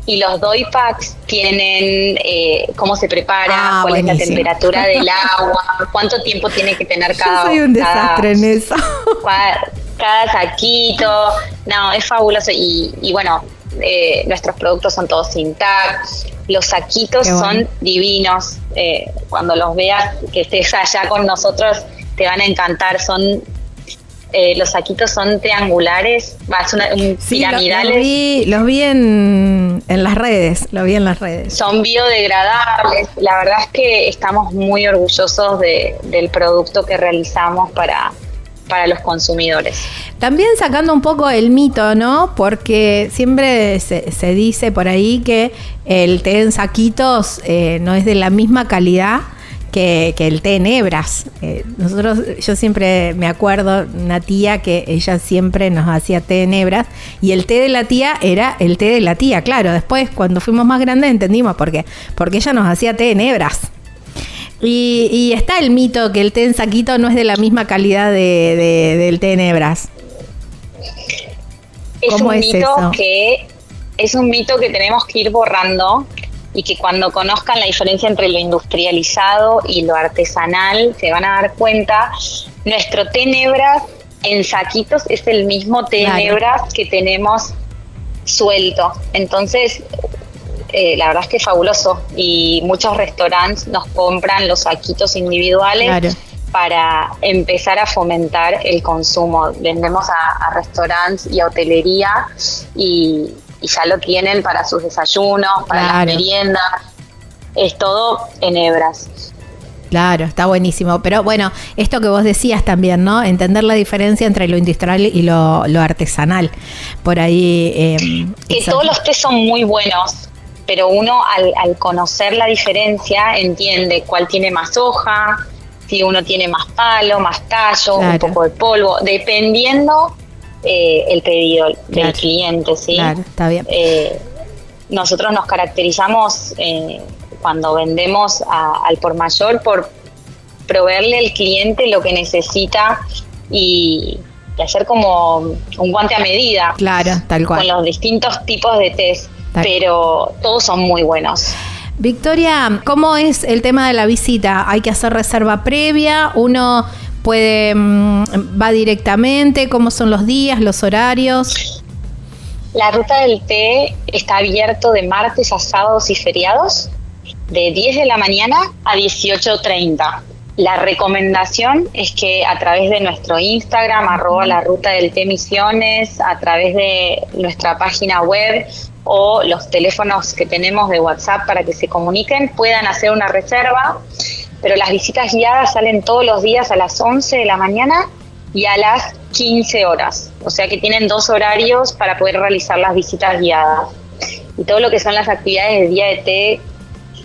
y los doy packs tienen eh, cómo se prepara, ah, cuál es la temperatura del agua, cuánto tiempo tiene que tener cada. Yo soy un desastre en eso cada saquito, no, es fabuloso. Y, bueno, eh, nuestros productos son todos intactos, los saquitos son divinos, eh, cuando los veas que estés allá con nosotros te van a encantar, son eh, los saquitos son triangulares, son piramidales. Los, vi, en, en, las redes, lo vi en las redes. Son biodegradables. La verdad es que estamos muy orgullosos de, del producto que realizamos para, para los consumidores. También sacando un poco el mito, ¿no? Porque siempre se, dice por ahí que el té en saquitos eh, no es de la misma calidad que, el té en hebras. Eh, nosotros, yo siempre me acuerdo una tía que ella siempre nos hacía té en hebras y el té de la tía era el té de la tía, claro. Después, cuando fuimos más grandes, entendimos por qué. Porque ella nos hacía té en hebras. Y, está el mito que el té en saquito no es de la misma calidad de, del té en hebras. Es un mito que es un mito que tenemos que ir borrando y que cuando conozcan la diferencia entre lo industrializado y lo artesanal se van a dar cuenta, nuestro té nebras en saquitos es el mismo té nebras que tenemos suelto. Entonces, eh, la verdad es que es fabuloso y muchos restaurantes nos compran los saquitos individuales para empezar a fomentar el consumo. Vendemos a, restaurantes y a hotelería y, ya lo tienen para sus desayunos, para las meriendas. Es todo en hebras. Claro, está buenísimo. Pero bueno, esto que vos decías también, ¿no? Entender la diferencia entre lo industrial y lo, artesanal. Por ahí. Eh, que todos los tés son muy buenos, pero uno al, al, conocer la diferencia entiende cuál tiene más hoja, si uno tiene más palo, más tallo, un poco de polvo, dependiendo eh, el pedido del cliente, ¿sí? Claro, está bien. Eh, nosotros nos caracterizamos eh, cuando vendemos al por mayor por proveerle al cliente lo que necesita y, hacer como un guante a medida. Claro, tal cual. Con los distintos tipos de test, pero todos son muy buenos. Victoria, ¿cómo es el tema de la visita? ¿Hay que hacer reserva previa? ¿Uno puede mm, va directamente? ¿Cómo son los días, los horarios? La ruta del té está abierto de martes a sábados y feriados, de 10 de la mañana a 18.30. La recomendación es que a través de nuestro Instagram, arroba la ruta del té misiones, a través de nuestra página web o los teléfonos que tenemos de WhatsApp para que se comuniquen, puedan hacer una reserva, pero las visitas guiadas salen todos los días a las 11 de la mañana y a las 15 horas, o sea que tienen dos horarios para poder realizar las visitas guiadas. Y todo lo que son las actividades del día de té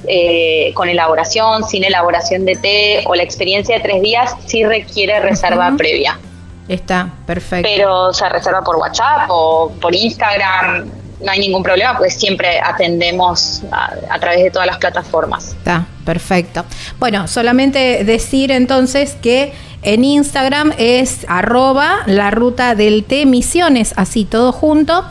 eh, con elaboración, sin elaboración de té o la experiencia de tres días sí requiere reserva previa. Está, perfecto. Pero se reserva por WhatsApp o por Instagram, no hay ningún problema, pues siempre atendemos a, través de todas las plataformas. Está, perfecto. Bueno, solamente decir entonces que en Instagram es arroba la ruta del té misiones, así todo junto.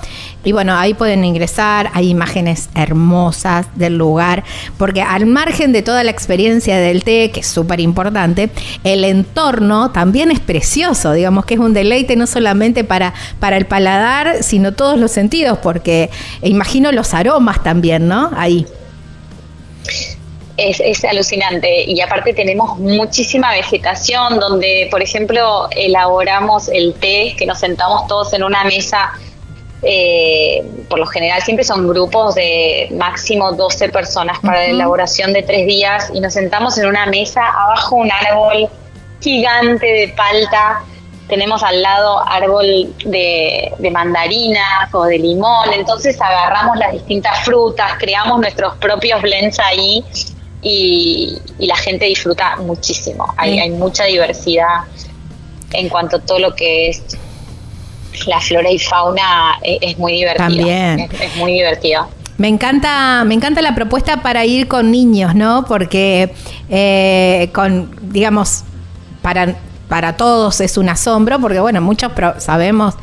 Y bueno, ahí pueden ingresar, hay imágenes hermosas del lugar, porque al margen de toda la experiencia del té, que es súper importante, el entorno también es precioso, digamos que es un deleite no solamente para, para el paladar, sino todos los sentidos, porque imagino los aromas también, ¿no? Ahí es, alucinante. Y aparte tenemos muchísima vegetación donde, por ejemplo, elaboramos el té, que nos sentamos todos en una mesa. Eh, por lo general siempre son grupos de máximo 12 personas para la elaboración de tres días y nos sentamos en una mesa abajo un árbol gigante de palta tenemos al lado árbol de, de, mandarinas o de limón, entonces agarramos las distintas frutas, creamos nuestros propios blends ahí y, la gente disfruta muchísimo. Hay, hay mucha diversidad en cuanto a todo lo que es la flora y fauna e, es, muy divertido. También. Es, muy divertido. Me encanta, me encanta la propuesta para ir con niños, ¿no? Porque eh, con, digamos, para, para todos es un asombro, porque bueno, muchos sabemos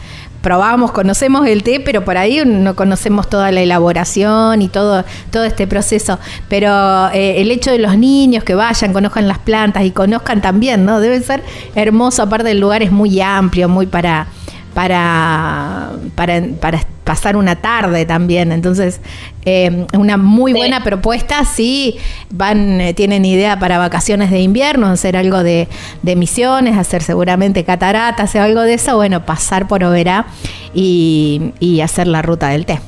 probamos, conocemos el té, pero por ahí no conocemos toda la elaboración y todo, todo este proceso. Pero eh, el hecho de los niños que vayan, conozcan las plantas y conozcan también, ¿no? Debe ser hermoso, aparte el lugar es muy amplio, muy para para, para, para pasar una tarde también. Entonces, eh, una muy buena propuesta. Si van, eh, tienen idea para vacaciones de invierno, hacer algo de, de, misiones, hacer seguramente cataratas o algo de eso, bueno, pasar por Oberá y, y hacer la ruta del té.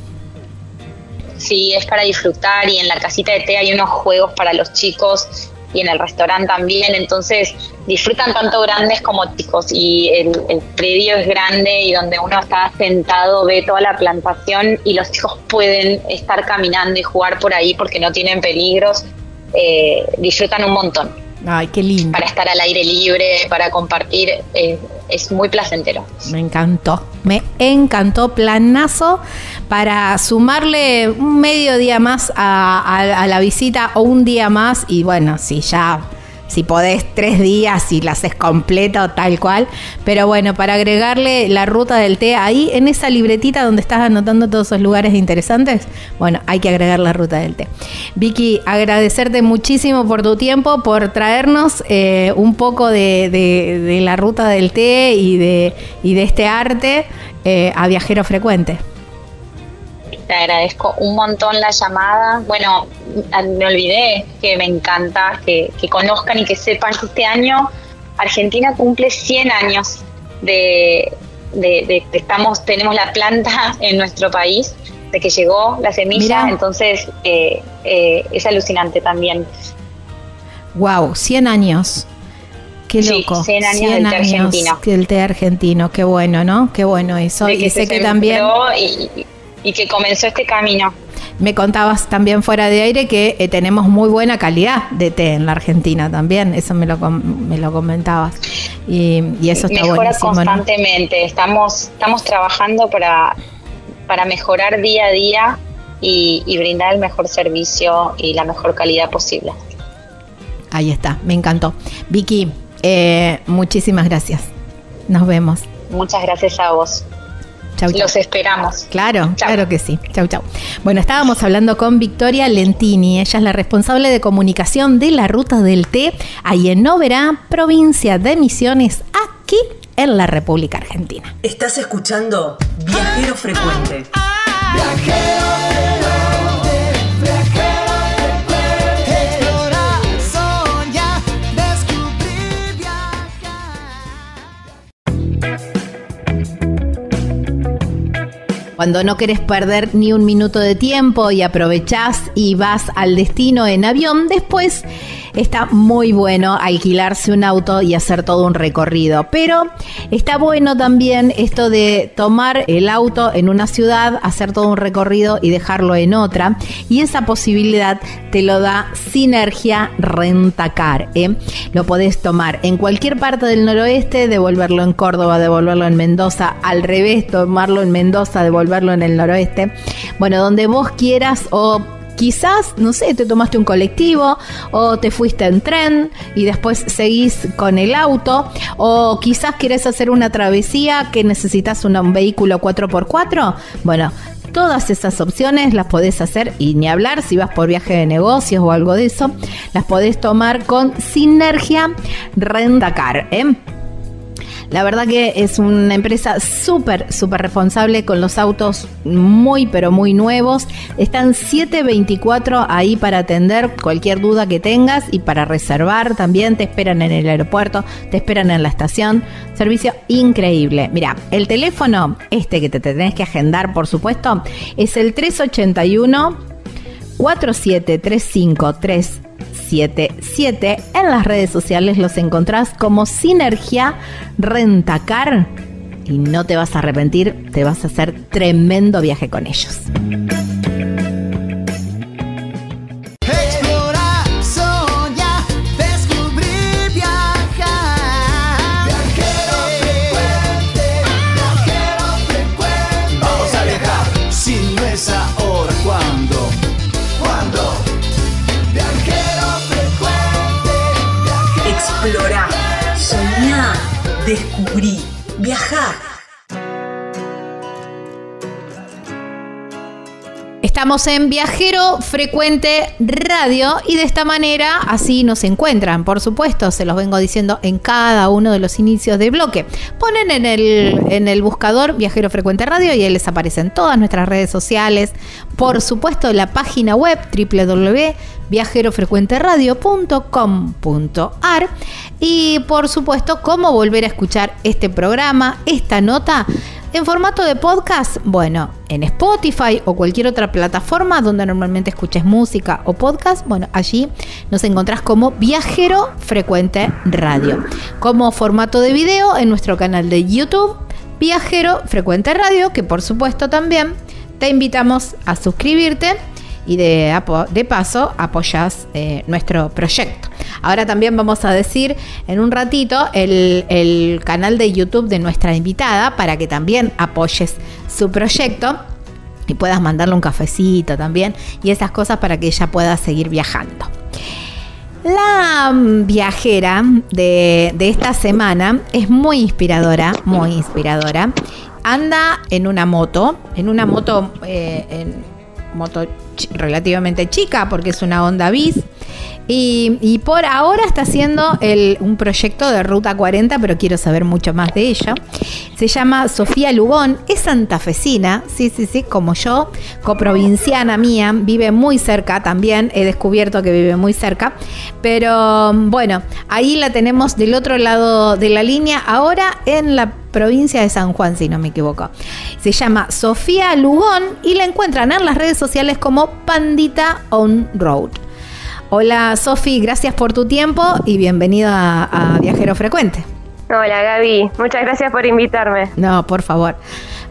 Sí, es para disfrutar y en la casita de té hay unos juegos para los chicos y en el restaurante también, entonces disfrutan tanto grandes como chicos y el, predio es grande y donde uno está sentado ve toda la plantación y los chicos pueden estar caminando y jugar por ahí porque no tienen peligros, eh, disfrutan un montón. Ay, qué lindo. Para estar al aire libre, para compartir, eh, es muy placentero. Me encantó, me encantó. Planazo para sumarle un medio día más a, la visita o un día más. Y bueno, si ya si podés tres días y la haces completo tal cual. Pero bueno, para agregarle la ruta del té ahí en esa libretita donde estás anotando todos esos lugares interesantes, bueno, hay que agregar la ruta del té. Vicky, agradecerte muchísimo por tu tiempo, por traernos eh, un poco de, la ruta del té y de, y de este arte eh, a viajero frecuente. Te agradezco un montón la llamada. Bueno, me olvidé que me encanta que, conozcan y que sepan que este año Argentina cumple 100 años de, de, que estamos, tenemos la planta en nuestro país, de que llegó la semilla, entonces eh, eh, es alucinante también. Wow, 100 años. Qué loco. 100 años 100 del té argentino. Del té argentino, qué bueno, ¿no? Qué bueno eso. y sé que también y que comenzó este camino. Me contabas también fuera de aire que eh, tenemos muy buena calidad de té en la Argentina también, eso me lo, me lo comentabas. Y, eso está Mejora buenísimo. constantemente, estamos, estamos trabajando para, para mejorar día a día y, brindar el mejor servicio y la mejor calidad posible. Ahí está, me encantó. Vicky, eh, muchísimas gracias. Nos vemos. Muchas gracias a vos. Los esperamos. Claro, claro que sí. Chau, chau. Bueno, estábamos hablando con Victoria Lentini. Ella es la responsable de comunicación de la Ruta del Té, ahí en Noverá, provincia de Misiones, aquí en la República Argentina. Estás escuchando Viajero Frecuente. Viajero Cuando no querés perder ni un minuto de tiempo y aprovechás y vas al destino en avión, después está muy bueno alquilarse un auto y hacer todo un recorrido. Pero está bueno también esto de tomar el auto en una ciudad, hacer todo un recorrido y dejarlo en otra. Y esa posibilidad te lo da Sinergia Rentacar. ¿eh? Lo podés tomar en cualquier parte del noroeste, devolverlo en Córdoba, devolverlo en Mendoza, al revés, tomarlo en Mendoza, devolverlo en el noroeste. Bueno, donde vos quieras o quizás, no sé, te tomaste un colectivo o te fuiste en tren y después seguís con el auto o quizás quieres hacer una travesía que necesitas un vehículo 4x4. Bueno, todas esas opciones las podés hacer y ni hablar si vas por viaje de negocios o algo de eso, las podés tomar con Sinergia Rendacar. ¿eh? La verdad que es una empresa súper, súper responsable con los autos muy, pero muy nuevos. Están 724 ahí para atender cualquier duda que tengas y para reservar también. Te esperan en el aeropuerto, te esperan en la estación. Servicio increíble. Mira, el teléfono, este que te tenés que agendar, por supuesto, es el 381 47353 77. En las redes sociales los encontrás como Sinergia Rentacar y no te vas a arrepentir, te vas a hacer tremendo viaje con ellos. Estamos en Viajero Frecuente Radio y de esta manera así nos encuentran. Por supuesto, se los vengo diciendo en cada uno de los inicios de bloque. Ponen en el, en el buscador Viajero Frecuente Radio y ahí les aparecen todas nuestras redes sociales. Por supuesto, la página web www.viajerofrecuenteradio.com.ar y por supuesto, cómo volver a escuchar este programa, esta nota en formato de podcast, bueno, en Spotify o cualquier otra plataforma donde normalmente escuches música o podcast, bueno, allí nos encontrás como Viajero Frecuente Radio. Como formato de video en nuestro canal de YouTube, Viajero Frecuente Radio, que por supuesto también te invitamos a suscribirte y de, paso apoyas eh, nuestro proyecto. Ahora también vamos a decir en un ratito el, canal de YouTube de nuestra invitada para que también apoyes su proyecto y puedas mandarle un cafecito también y esas cosas para que ella pueda seguir viajando. La viajera de, de esta semana es muy inspiradora, muy inspiradora. Anda en una moto, en una moto, eh, en moto relativamente chica porque es una Honda Bis. Y, por ahora está haciendo un proyecto de Ruta 40, pero quiero saber mucho más de ella. Se llama Sofía Lugón, es santafesina, sí, sí, sí, como yo, coprovinciana mía, vive muy cerca también, he descubierto que vive muy cerca, pero bueno, ahí la tenemos del otro lado de la línea, ahora en la provincia de San Juan, si no me equivoco. Se llama Sofía Lugón y la encuentran en las redes sociales como Pandita On Road. Hola Sofi, gracias por tu tiempo y bienvenido a, a Viajero Frecuente. Hola Gaby, muchas gracias por invitarme. No, por favor.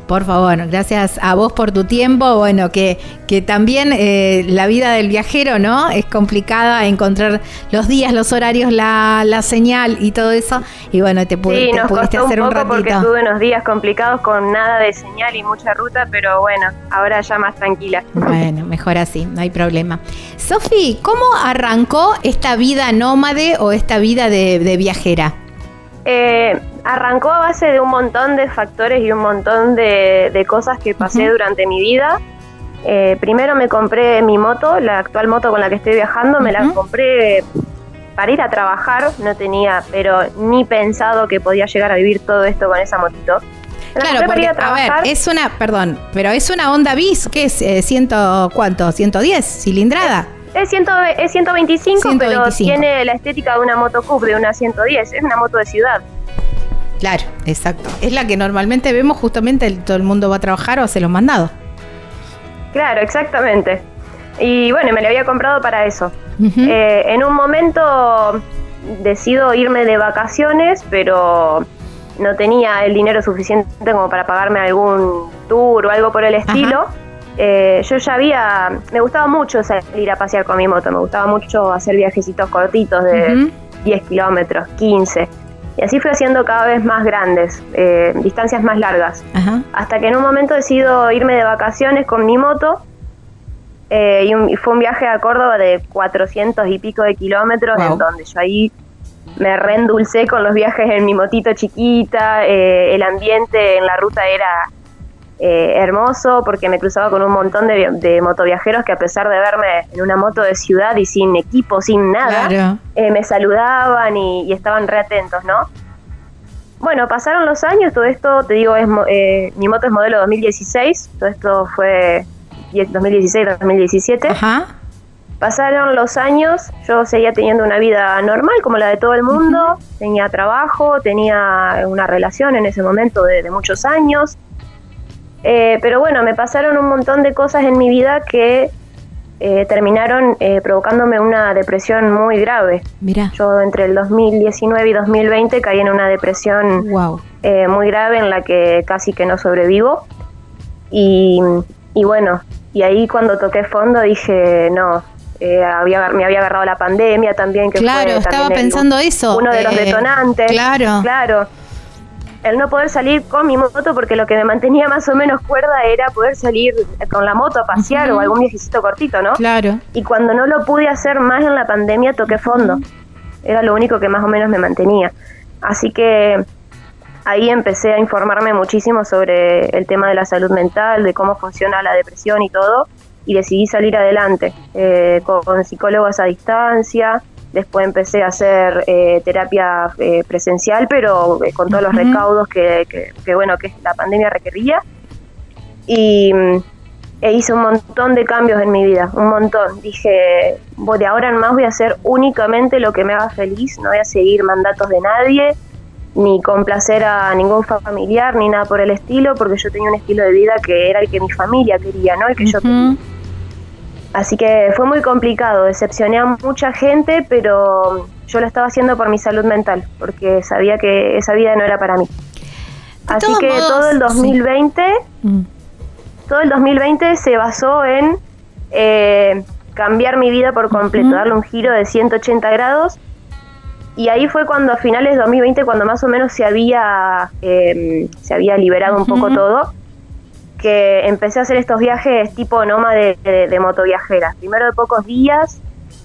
Por favor, gracias a vos por tu tiempo. Bueno, que, que también eh, la vida del viajero, ¿no? Es complicada encontrar los días, los horarios, la, la señal y todo eso. Y bueno, te, pu- Sí, te nos pudiste costó un hacer un, poco porque ratito. tuve unos días complicados con nada de señal y mucha ruta, pero bueno, ahora ya más tranquila. Bueno, mejor así, no hay problema. Sofi, ¿cómo arrancó esta vida nómade o esta vida de, de viajera? Eh, arrancó a base de un montón de factores y un montón de, de cosas que pasé durante mi vida. Eh, primero me compré mi moto, la actual moto con la que estoy viajando, me la compré para ir a trabajar, no tenía, pero ni pensado que podía llegar a vivir todo esto con esa motito. Me Claro, para ir a a ver, trabajar. es una, perdón, pero es una Honda Bis, ¿qué es? Eh, ciento, ¿Cuánto? ¿110? ¿Cilindrada? Es, 100 es 125, 125. pero tiene la estética de una moto coupe de una 110. Es una moto de ciudad. Claro, exacto. Es la que normalmente vemos justamente el- todo el mundo va a trabajar o hace los mandados. Claro, exactamente. Y bueno, me la había comprado para eso. Eh, en un momento decido irme de vacaciones, pero no tenía el dinero suficiente como para pagarme algún tour o algo por el estilo. Eh, yo ya había, me gustaba mucho salir a pasear con mi moto, me gustaba mucho hacer viajecitos cortitos de Ujú. 10 kilómetros, 15. Y así fui haciendo cada vez más grandes, eh, distancias más largas. Hasta que en un momento decido irme de vacaciones con mi moto. eh, y, un- y fue un viaje a Córdoba de 400 y pico de kilómetros, Wow. en donde yo ahí me reendulcé con los viajes en mi motito chiquita. eh, el ambiente en la ruta era eh, hermoso porque me cruzaba con un montón de, de motoviajeros que, a pesar de verme en una moto de ciudad y sin equipo, sin nada, Claro. eh, me saludaban y, y estaban re atentos, ¿no? Bueno, pasaron los años, todo esto, te digo, es eh, mi moto es modelo 2016, todo esto fue 2016-2017. Ajá. Pasaron los años, yo seguía teniendo una vida normal como la de todo el mundo, tenía trabajo, tenía una relación en ese momento de, de muchos años, Eh, pero bueno, me pasaron un montón de cosas en mi vida que eh, terminaron eh, provocándome una depresión muy grave. Mira. Yo entre el 2019 y 2020 caí en una depresión Wow. eh, muy grave en la que casi que no sobrevivo. Y, y bueno, y ahí cuando toqué fondo dije, no, eh, había, me había agarrado la pandemia también. Que Claro, fue estaba también el- pensando eso. Uno de los eh, detonantes. Claro. Claro. El no poder salir con mi moto porque lo que me mantenía más o menos cuerda era poder salir con la moto a pasear o algún viajecito cortito, ¿no? Claro. Y cuando no lo pude hacer más en la pandemia, toqué fondo. Era lo único que más o menos me mantenía. Así que ahí empecé a informarme muchísimo sobre el tema de la salud mental, de cómo funciona la depresión y todo, y decidí salir adelante eh, con, con psicólogos a distancia. Después empecé a hacer eh, terapia eh, presencial, pero eh, con todos los recaudos que, que- que, bueno que la pandemia requería. Y mm, e hice un montón de cambios en mi vida, un montón. Dije, "Voy- de ahora en más voy a hacer únicamente lo que me haga feliz, no voy a seguir mandatos de nadie, ni complacer a ningún familiar, ni nada por el estilo, porque yo tenía un estilo de vida que era el que mi familia quería, ¿no? El que yo quería. Así que fue muy complicado, decepcioné a mucha gente, pero yo lo estaba haciendo por mi salud mental, porque sabía que esa vida no era para mí. Así que modos, todo el sí. 2020 Mm. todo el 2020 se basó en eh, cambiar mi vida por completo, darle un giro de 180 grados. Y ahí fue cuando a finales de 2020, cuando más o menos se había, eh, se había liberado un poco todo, que empecé a hacer estos viajes tipo nómade de, de. Primero de pocos días,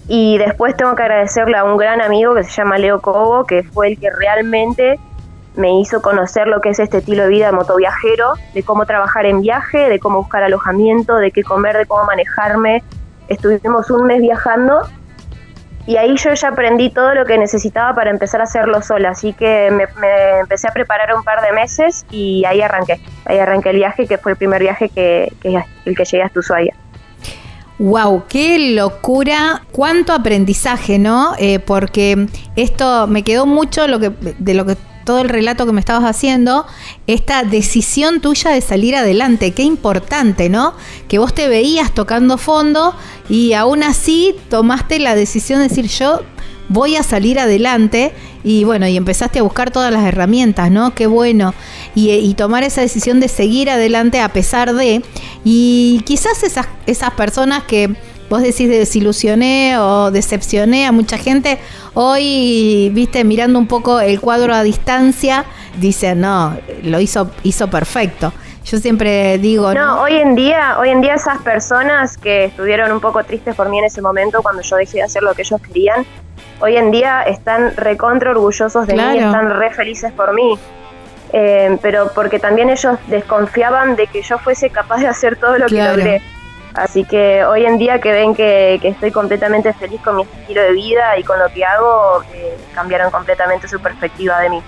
Y después tengo que agradecerle a un gran amigo que se llama Leo Cobo, que fue el que realmente me hizo conocer lo que es este estilo de vida de motoviajero, de cómo trabajar en viaje, de cómo buscar alojamiento, de qué comer, de cómo manejarme. Estuvimos un mes viajando y ahí yo ya aprendí todo lo que necesitaba para empezar a hacerlo sola, así que me, empecé a preparar un par de meses y ahí arranqué, ahí arranqué el viaje, que fue el primer viaje que, que el que llegué hasta Ushuaia. Wow, qué locura, cuánto aprendizaje, ¿no? Eh, porque esto me quedó mucho lo que, de lo que todo el relato que me estabas haciendo, esta decisión tuya de salir adelante. Qué importante, ¿no? Que vos te veías tocando fondo y aún así tomaste la decisión de decir yo voy a salir adelante y bueno, y empezaste a buscar todas las herramientas, ¿no? Qué bueno. Y, y, tomar esa decisión de seguir adelante a pesar de, y quizás esas, esas personas que vos decís desilusioné o decepcioné a mucha gente, hoy, viste, mirando un poco el cuadro a distancia, dicen, no, lo hizo, hizo perfecto. Yo siempre digo, no, hoy en día, hoy en día esas personas que estuvieron un poco tristes por mí en ese momento cuando yo dejé de hacer lo que ellos querían, hoy en día están recontra orgullosos de mí, están re felices por mí. Eh, pero porque también ellos desconfiaban de que yo fuese capaz de hacer todo lo que logré. Así que hoy en día que ven que, estoy completamente feliz con mi estilo de vida y con lo que hago, eh, cambiaron completamente su perspectiva de mí.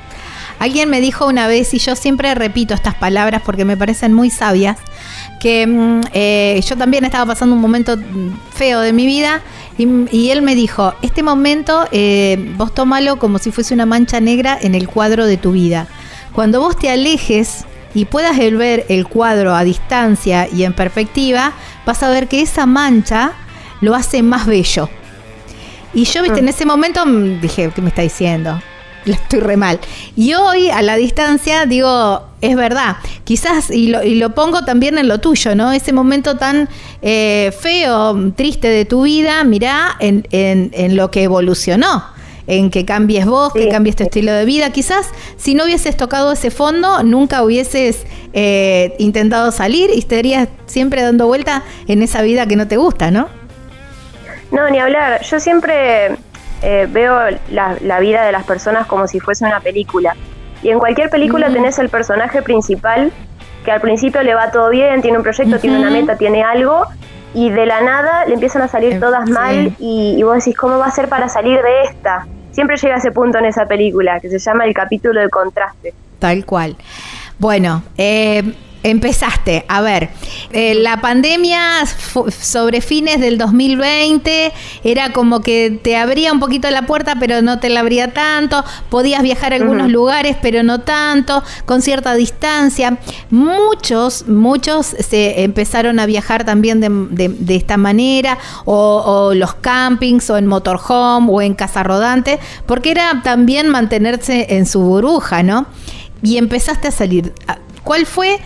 Alguien me dijo una vez, y yo siempre repito estas palabras porque me parecen muy sabias, que mm, eh, yo también estaba pasando un momento feo de mi vida y, él me dijo, este momento eh, vos tómalo como si fuese una mancha negra en el cuadro de tu vida. Cuando vos te alejes y puedas ver el cuadro a distancia y en perspectiva, vas a ver que esa mancha lo hace más bello. Y yo, viste, en mm. ese momento dije, ¿qué me está diciendo? Estoy re mal. Y hoy, a la distancia, digo, es verdad. Quizás, y lo, y lo pongo también en lo tuyo, ¿no? Ese momento tan eh, feo, triste de tu vida, mirá en, en, en lo que evolucionó en que cambies vos, que cambies tu estilo de vida. Quizás si no hubieses tocado ese fondo, nunca hubieses eh, intentado salir y estarías siempre dando vuelta en esa vida que no te gusta, ¿no? No, ni hablar. Yo siempre eh, veo la, vida de las personas como si fuese una película. Y en cualquier película tenés el personaje principal que al principio le va todo bien, tiene un proyecto, tiene una meta, tiene algo, y de la nada le empiezan a salir todas mal y, y, vos decís, ¿cómo va a ser para salir de esta? Siempre llega ese punto en esa película que se llama el capítulo de contraste. Tal cual. Bueno, eh, empezaste, a ver, eh, la pandemia sobre fines del 2020 era como que te abría un poquito la puerta, pero no te la abría tanto, podías viajar a algunos lugares, pero no tanto, con cierta distancia. Muchos, muchos se empezaron a viajar también de, esta manera, o, o, los campings, o en motorhome, o en casa rodante, porque era también mantenerse en su burbuja, ¿no? Y empezaste a salir. ¿Cuál fue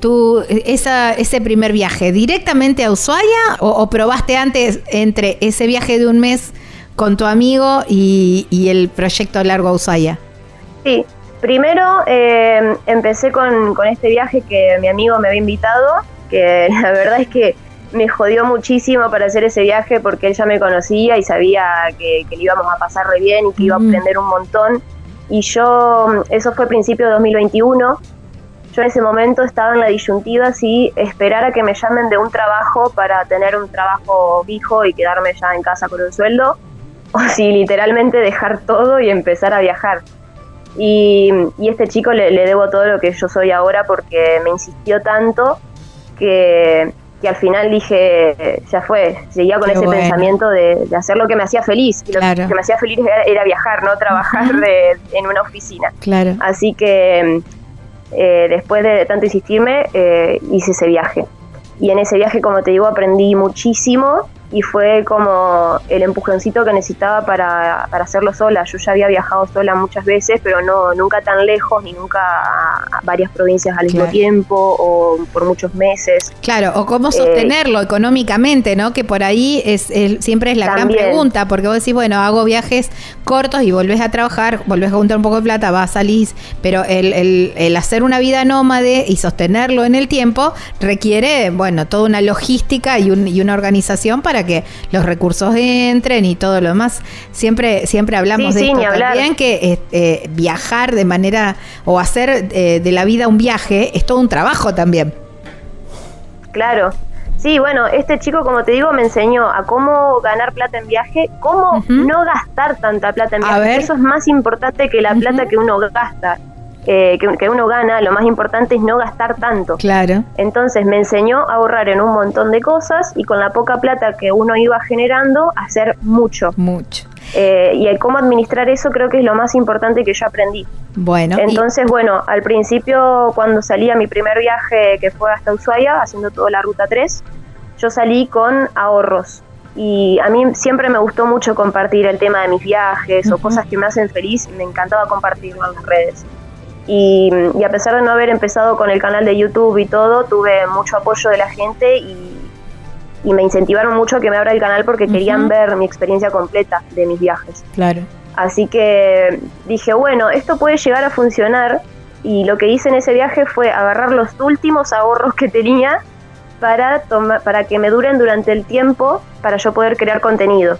tu, esa, ese primer viaje? ¿Directamente a Ushuaia o, probaste antes entre ese viaje de un mes con tu amigo y, el proyecto largo a Ushuaia? Sí, primero eh, empecé con, este viaje que mi amigo me había invitado, que la verdad es que me jodió muchísimo para hacer ese viaje porque él ya me conocía y sabía que, que le íbamos a pasar re bien y que iba a aprender un montón. Y yo, eso fue principio de 2021, yo en ese momento estaba en la disyuntiva si esperar a que me llamen de un trabajo para tener un trabajo fijo y quedarme ya en casa con un sueldo, o si literalmente dejar todo y empezar a viajar. Y, y este chico le, debo todo lo que yo soy ahora porque me insistió tanto que, que al final dije, ya fue, seguía con ese pensamiento de, hacer lo que me hacía feliz. Y lo que me hacía feliz era, viajar, no trabajar en una oficina. Claro. Así que eh, después de tanto insistirme, eh, hice ese viaje. Y en ese viaje, como te digo, aprendí muchísimo y fue como el empujoncito que necesitaba para, para, hacerlo sola. Yo ya había viajado sola muchas veces, pero no nunca tan lejos ni nunca a varias provincias al mismo tiempo o por muchos meses. Claro, o cómo sostenerlo económicamente, ¿no? Que por ahí es, siempre es la gran pregunta, porque vos decís, bueno, hago viajes cortos y volvés a trabajar, volvés a juntar un poco de plata, vas, salís, pero el, el, el hacer una vida nómade y sostenerlo en el tiempo requiere, bueno, toda una logística y, un, y una organización para para que los recursos entren y todo lo demás. Siempre, siempre hablamos Sí, de esto también, que eh, viajar de manera o hacer eh, de la vida un viaje es todo un trabajo también. Claro. Sí, bueno, este chico, como te digo, me enseñó a cómo ganar plata en viaje, cómo no gastar tanta plata en A viaje. ver. Eso es más importante que la plata que uno gasta, eh, que, que uno gana. Lo más importante es no gastar tanto. Claro. Entonces me enseñó a ahorrar en un montón de cosas y con la poca plata que uno iba generando, hacer mucho. Mucho. Eh, y el cómo administrar eso creo que es lo más importante que yo aprendí. Bueno, y- Entonces, bueno, al principio cuando salí a mi primer viaje que fue hasta Ushuaia, haciendo toda la ruta 3, yo salí con ahorros. Y a mí siempre me gustó mucho compartir el tema de mis viajes o Ujú. cosas que me hacen feliz, me encantaba compartirlo en las redes. Y, y a pesar de no haber empezado con el canal de YouTube y todo, tuve mucho apoyo de la gente y, y me incentivaron mucho a que me abra el canal porque querían ver mi experiencia completa de mis viajes. claro. Así que dije, bueno, esto puede llegar a funcionar. Y lo que hice en ese viaje fue agarrar los últimos ahorros que tenía para, toma- para que me duren durante el tiempo para yo poder crear contenido.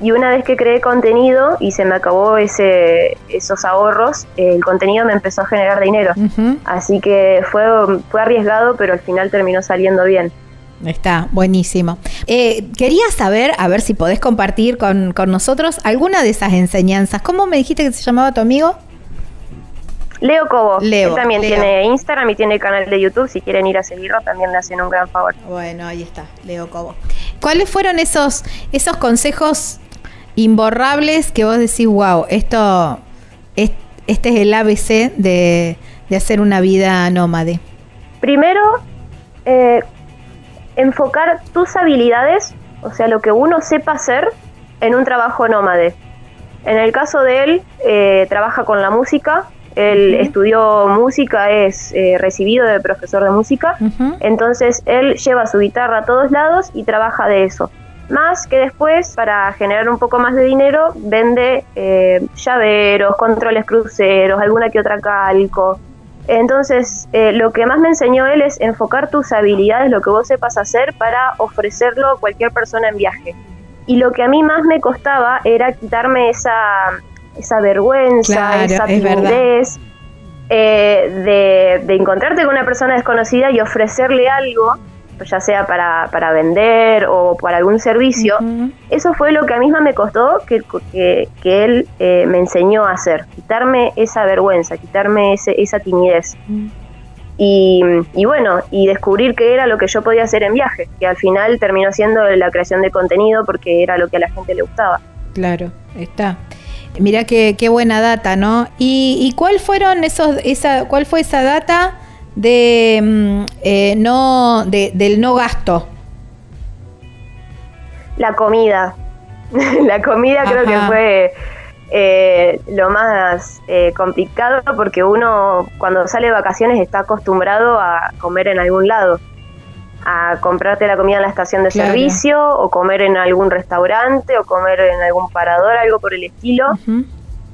Y una vez que creé contenido y se me acabó ese, esos ahorros, el contenido me empezó a generar dinero. Así que fue, fue arriesgado, pero al final terminó saliendo bien. Está buenísimo. Eh, quería saber, a ver si podés compartir con, con nosotros alguna de esas enseñanzas. ¿Cómo me dijiste que se llamaba tu amigo? Leo Cobo, Leo, él también Leo. tiene Instagram y tiene canal de YouTube. Si quieren ir a seguirlo, también le hacen un gran favor. Bueno, ahí está, Leo Cobo. ¿Cuáles fueron esos, esos consejos imborrables que vos decís, wow, esto, es- este es el ABC de, de hacer una vida nómade? Primero, eh, enfocar tus habilidades, o sea, lo que uno sepa hacer en un trabajo nómade. En el caso de él, eh, trabaja con la música, él estudió música, es eh, recibido de profesor de música, entonces él lleva su guitarra a todos lados y trabaja de eso. Más que después, para generar un poco más de dinero, vende eh, llaveros, controles cruceros, alguna que otra calco. Entonces, eh, lo que más me enseñó él es enfocar tus habilidades, lo que vos sepas hacer, para ofrecerlo a cualquier persona en viaje. Y lo que a mí más me costaba era quitarme esa, esa vergüenza, Claro, esa es timidez eh, de, de encontrarte con una persona desconocida y ofrecerle algo, ya sea para, para vender o para algún servicio. Eso fue lo que a mí más me costó que, que, que él eh, me enseñó a hacer, quitarme esa vergüenza, quitarme ese, esa timidez. Y, y bueno, y descubrir qué era lo que yo podía hacer en viaje, que al final terminó siendo la creación de contenido porque era lo que a la gente le gustaba. Claro, está. Mira qué, qué buena data, ¿no? ¿Y, y cuál fueron esos, esa, cuál fue esa data de mm, eh, no, de, del no gasto? La comida. la comida creo que fue eh, lo más eh, complicado porque uno cuando sale de vacaciones está acostumbrado a comer en algún lado. A comprarte la comida en la estación de Claro. servicio o comer en algún restaurante o comer en algún parador, algo por el estilo.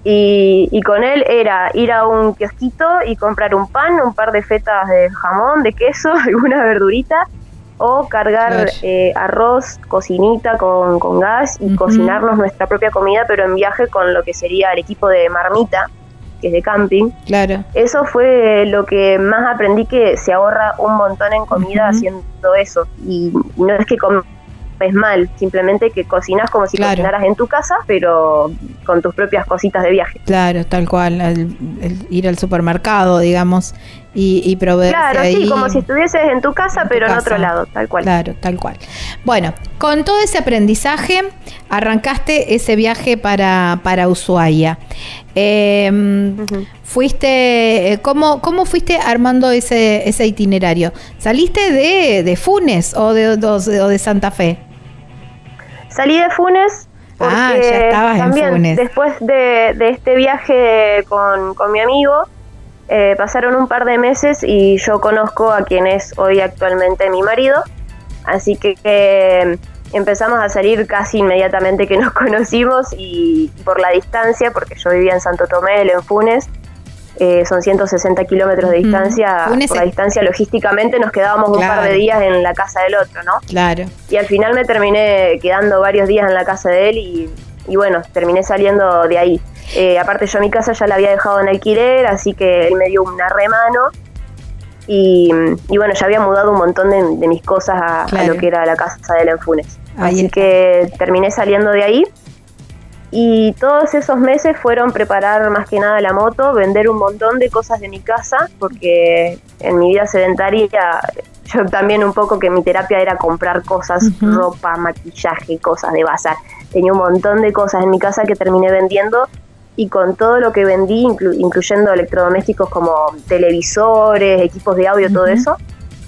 Y, y con él era ir a un kiosquito y comprar un pan, un par de fetas de jamón, de queso, alguna verdurita, o cargar Claro. eh, arroz, cocinita con, con gas y cocinarnos nuestra propia comida, pero en viaje con lo que sería el equipo de marmita, que es de camping. Claro, Eso fue lo que más aprendí que se ahorra un montón en comida haciendo eso. Y no es que comes mal, simplemente que cocinas como si Claro. cocinaras en tu casa, pero con tus propias cositas de viaje. claro, tal cual. el- el ir al supermercado, digamos, y, y Claro, ahí. sí, como si estuvieses en tu casa, en tu pero en casa. otro lado, tal cual. Claro, tal cual. Bueno, con todo ese aprendizaje, arrancaste ese viaje para, para Ushuaia. Eh, Ujú. Fuiste, eh, ¿cómo, ¿cómo fuiste armando ese, ese itinerario? ¿Saliste de, de Funes o de, de- o de Santa Fe? Salí de Funes porque Ah, ya estabas en Funes. después de, de este viaje con, con mi amigo, eh, pasaron un par de meses y yo conozco a quien es hoy actualmente mi marido, así que eh, empezamos a salir casi inmediatamente que nos conocimos y por la distancia, porque yo vivía en Santo Tomé, él en Funes, eh, son 160 kilómetros de distancia, por la distancia logísticamente nos quedábamos un par de días en la casa del otro, ¿no? Claro. Y al final me terminé quedando varios días en la casa de él y, y bueno, terminé saliendo de ahí. Eh, aparte yo mi casa ya la había dejado en alquiler, así que él me dio una remano y, y bueno, ya había mudado un montón de, de mis cosas a, a lo que era la casa de él en Funes. Ahí así está. que terminé saliendo de ahí y todos esos meses fueron preparar más que nada la moto, vender un montón de cosas de mi casa, porque en mi vida sedentaria yo también un poco que mi terapia era comprar cosas, Ujú. ropa, maquillaje, cosas de bazar. Tenía un montón de cosas en mi casa que terminé vendiendo y con todo lo que vendí, inclu- incluyendo electrodomésticos como televisores, equipos de audio, todo Ujú. eso,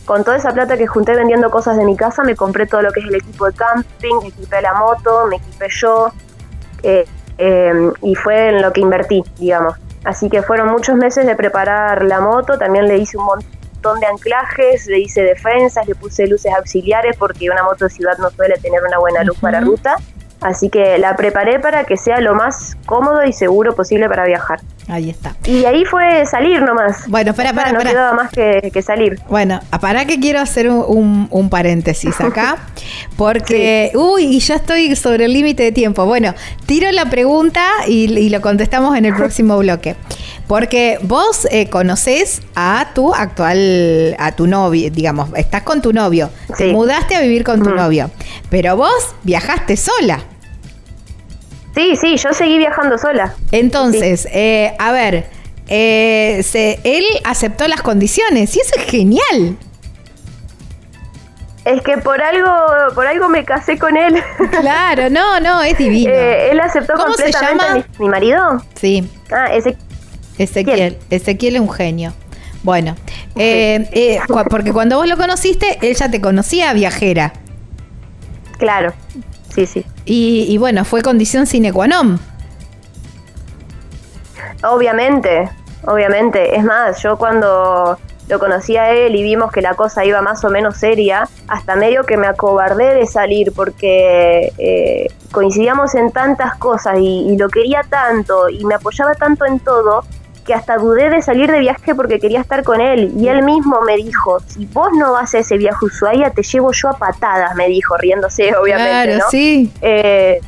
con toda esa plata que junté vendiendo cosas de mi casa, me compré todo lo que es el equipo de camping, equipé la moto, me equipé yo, eh, eh, y fue en lo que invertí, digamos. Así que fueron muchos meses de preparar la moto, también le hice un montón de anclajes, le hice defensas, le puse luces auxiliares porque una moto de ciudad no suele tener una buena luz para ruta. Así que la preparé para que sea lo más cómodo y seguro posible para viajar. Ahí está. Y ahí fue salir nomás. Bueno, está, espera, No quedaba más que, que salir. Bueno, para que quiero hacer un, un- un paréntesis acá, porque, uy, y ya estoy sobre el límite de tiempo. Bueno, tiro la pregunta y, y lo contestamos en el próximo bloque. Porque vos eh, conocés a tu actual, a tu novio, digamos, estás con tu novio, te Sí. mudaste a vivir con tu novio, pero vos viajaste sola. Sí, sí, yo seguí viajando sola. Entonces, eh, a ver, eh, se- él aceptó las condiciones y eso es genial. Es que por algo, por algo me casé con él. Claro, no, no, es divino. Eh, él aceptó ¿Cómo se completamente llama? Mi, mi marido. Sí, Ah, ese Ezequiel. Ezequiel es un genio. Bueno, eh, eh, porque cuando vos lo conociste, él ya te conocía viajera. claro. Sí, sí. Y, y bueno, fue condición sine qua non. Obviamente, obviamente. Es más, yo cuando lo conocí a él y vimos que la cosa iba más o menos seria, hasta medio que me acobardé de salir porque eh, coincidíamos en tantas cosas y, y lo quería tanto y me apoyaba tanto en todo que hasta dudé de salir de viaje porque quería estar con él. Y él mismo me dijo, si vos no vas a ese viaje a Ushuaia, te llevo yo a patadas, me dijo, riéndose obviamente. claro, ¿no? sí. Eh,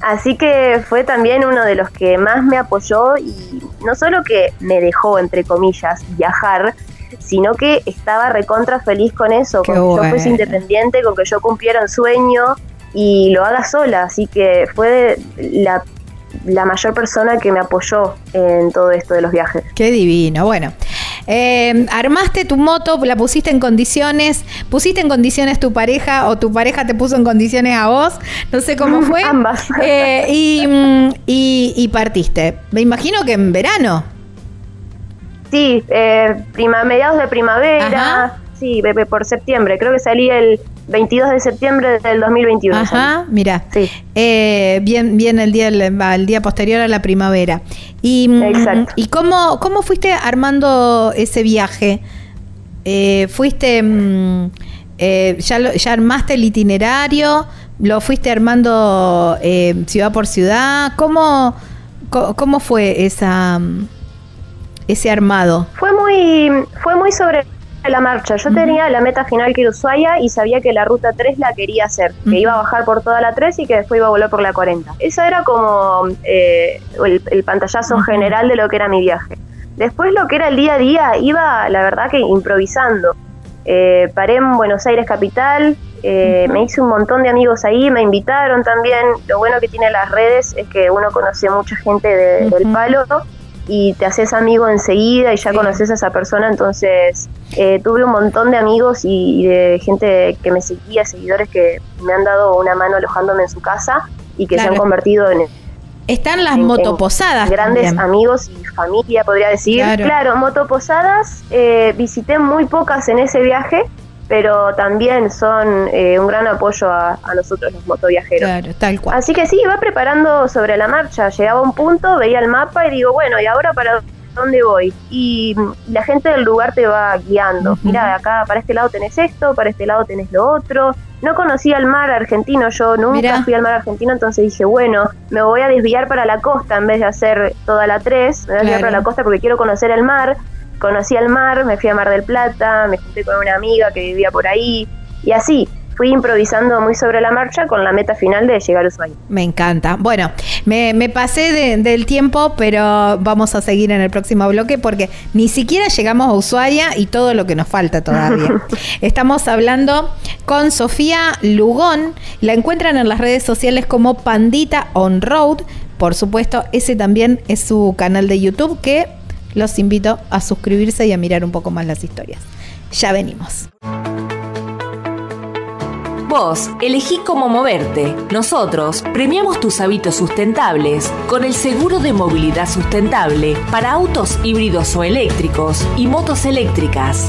así que fue también uno de los que más me apoyó y no solo que me dejó, entre comillas, viajar, sino que estaba recontra feliz con eso, Qué con que yo fuese independiente, con que yo cumpliera un sueño y lo haga sola. Así que fue la, la mayor persona que me apoyó en todo esto de los viajes. Qué divino. Bueno, eh, armaste tu moto, la pusiste en condiciones, pusiste en condiciones tu pareja o tu pareja te puso en condiciones a vos, no sé cómo fue. Ambas. Eh, y, y- y partiste. Me imagino que en verano. Sí, eh, prima, mediados de primavera, Ajá. sí, por septiembre. Creo que salí el 22 de septiembre del 2021. salí. Ajá, mira. Sí. Eh, bien, bien el día, el día posterior a la primavera. Y, mm, Exacto. ¿y cómo, cómo fuiste armando ese viaje? Eh, ¿Fuiste, mm, eh, ya, lo- ya armaste el itinerario? ¿Lo fuiste armando ciudad por ciudad? ¿Cómo, cómo fue esa, mm, ese armado? Fue muy, fue muy sobre la marcha. Yo tenía la meta final que era Ushuaia y sabía que la ruta 3 la quería hacer, que iba a bajar por toda la 3 y que después iba a volver por la 40. Eso era como eh, el, el pantallazo general de lo que era mi viaje. Después lo que era el día a día iba, la verdad que improvisando. Eh, paré en Buenos Aires capital, eh, me hice un montón de amigos ahí, me invitaron también. Lo bueno que tiene las redes es que uno conoce mucha gente de- del palo y te haces amigo enseguida y ya Sí. conoces a esa persona. Entonces eh, tuve un montón de amigos y, y de gente que me seguía, seguidores que me han dado una mano alojándome en su casa y que se han convertido en, Están las en- en motoposadas. grandes también. amigos y familia, podría decir. Claro. Claro, motoposadas eh, visité muy pocas en ese viaje, pero también son eh, un gran apoyo a, a nosotros los motoviajeros. Claro, tal cual. Así que sí, iba preparando sobre la marcha. Llegaba a un punto, veía el mapa y digo, bueno, ¿y ahora para dónde voy? Y mm, la gente del lugar te va guiando. Ujú. Mira, acá para este lado tenés esto, para este lado tenés lo otro. no conocía el mar argentino, yo nunca fui al mar argentino, entonces dije, bueno, me voy a desviar para la costa en vez de hacer toda la 3, me voy a desviar para la costa porque quiero conocer el mar. Conocí el mar, me fui a Mar del Plata, me junté con una amiga que vivía por ahí y así fui improvisando muy sobre la marcha con la meta final de llegar a Ushuaia. Me encanta. Bueno, me, pasé del tiempo, pero vamos a seguir en el próximo bloque porque ni siquiera llegamos a Ushuaia y todo lo que nos falta todavía. Estamos hablando con Sofía Lugón. La encuentran en las redes sociales como Pandita On Road. Por supuesto, ese también es su canal de YouTube que los invito a suscribirse y a mirar un poco más las historias. Ya venimos. Vos elegí cómo moverte. Nosotros premiamos tus hábitos sustentables con el seguro de movilidad sustentable para autos híbridos o eléctricos y motos eléctricas.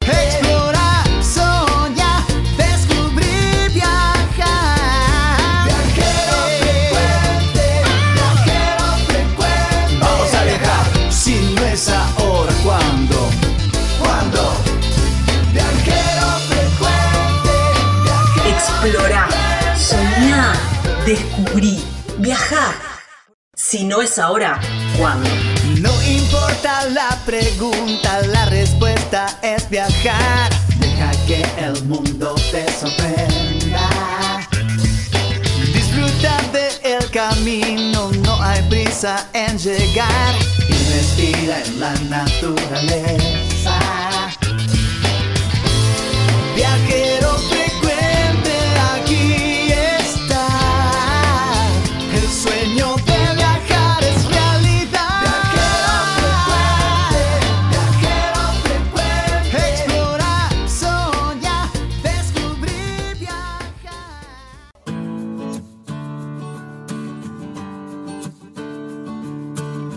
Si no es ahora, ¿cuándo? No importa la pregunta, la respuesta es viajar. Deja que el mundo te sorprenda. Disfruta del camino, no hay prisa en llegar. Y respira en la naturaleza. Viajero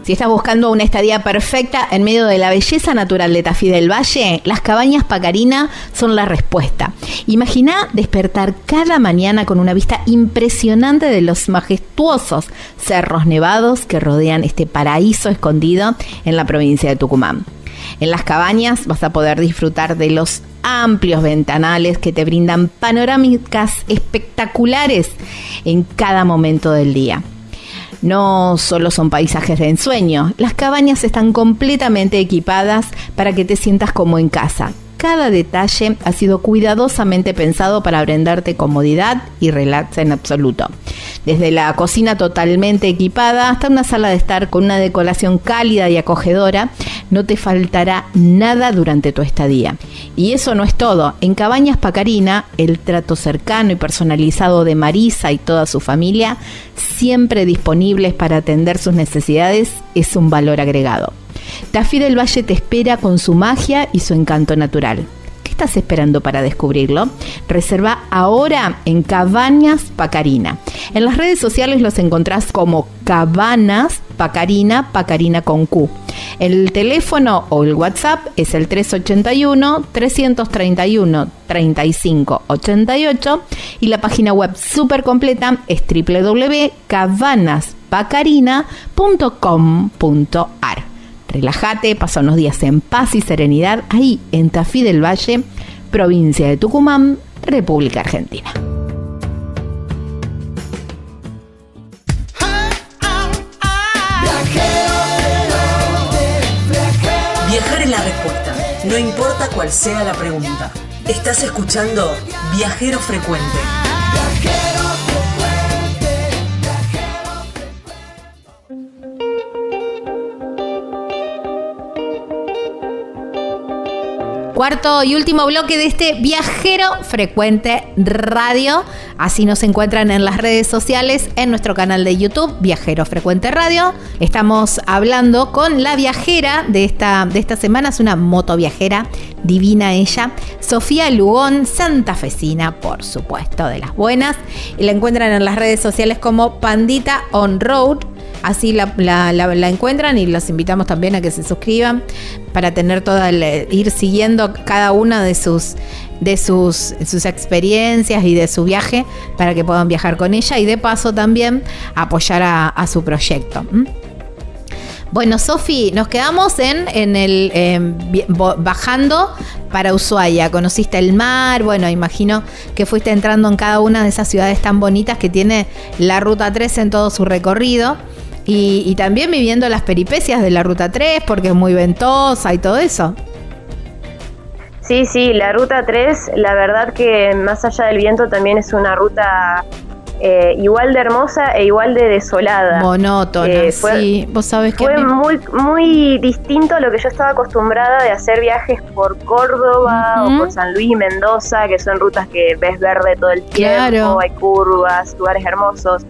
Si estás buscando una estadía perfecta en medio de la belleza natural de Tafí del Valle, las cabañas Pacarina son la respuesta. Imagina despertar cada mañana con una vista impresionante de los majestuosos cerros nevados que rodean este paraíso escondido en la provincia de Tucumán. En las cabañas vas a poder disfrutar de los amplios ventanales que te brindan panorámicas espectaculares en cada momento del día. No solo son paisajes de ensueño, las cabañas están completamente equipadas para que te sientas como en casa, cada detalle ha sido cuidadosamente pensado para brindarte comodidad y relax en absoluto. Desde la cocina totalmente equipada hasta una sala de estar con una decoración cálida y acogedora, no te faltará nada durante tu estadía. Y eso no es todo. En Cabañas Pacarina, el trato cercano y personalizado de Marisa y toda su familia, siempre disponibles para atender sus necesidades, es un valor agregado. Tafí del Valle te espera con su magia y su encanto natural. ¿Qué estás esperando para descubrirlo? Reserva ahora en Cabañas Pacarina. En las redes sociales los encontrás como Cabanas Pacarina, Pacarina con Q. El teléfono o el WhatsApp es el 381-331-3588 y la página web súper completa es www.cabanaspacarina.com.ar. Relájate, pasa unos días en paz y serenidad ahí en Tafí del Valle, provincia de Tucumán, República Argentina. Viajar es la respuesta, no importa cuál sea la pregunta. Estás escuchando Viajero Frecuente. Cuarto y último bloque de este viajero frecuente radio. Así nos encuentran en las redes sociales, en nuestro canal de YouTube, Viajero Frecuente Radio. Estamos hablando con la viajera de esta, de esta semana, es una moto viajera divina ella. Sofía Lugón, santafesina, por supuesto, de las buenas. Y la encuentran en las redes sociales como Pandita On Road. Así la, la- encuentran y los invitamos también a que se suscriban para tener toda el- ir siguiendo cada una de sus de sus, sus experiencias y de su viaje para que puedan viajar con ella y de paso también apoyar a, su proyecto. Bueno, Sofi, nos quedamos en, en el bajando para Ushuaia. Conociste el mar, bueno, imagino que fuiste entrando en cada una de esas ciudades tan bonitas que tiene la Ruta 3 en todo su recorrido. Y, y también viviendo las peripecias de la Ruta 3, porque es muy ventosa y todo eso. Sí, sí, la ruta 3, la verdad que más allá del viento también es una ruta eh, igual de hermosa e igual de desolada. Monótona, Eh, fue- sí. Vos sabés que. Fue mí- muy, muy distinto a lo que yo estaba acostumbrada de hacer viajes por Córdoba o por San Luis y Mendoza, que son rutas que ves verde todo el tiempo, Claro. hay curvas, lugares hermosos.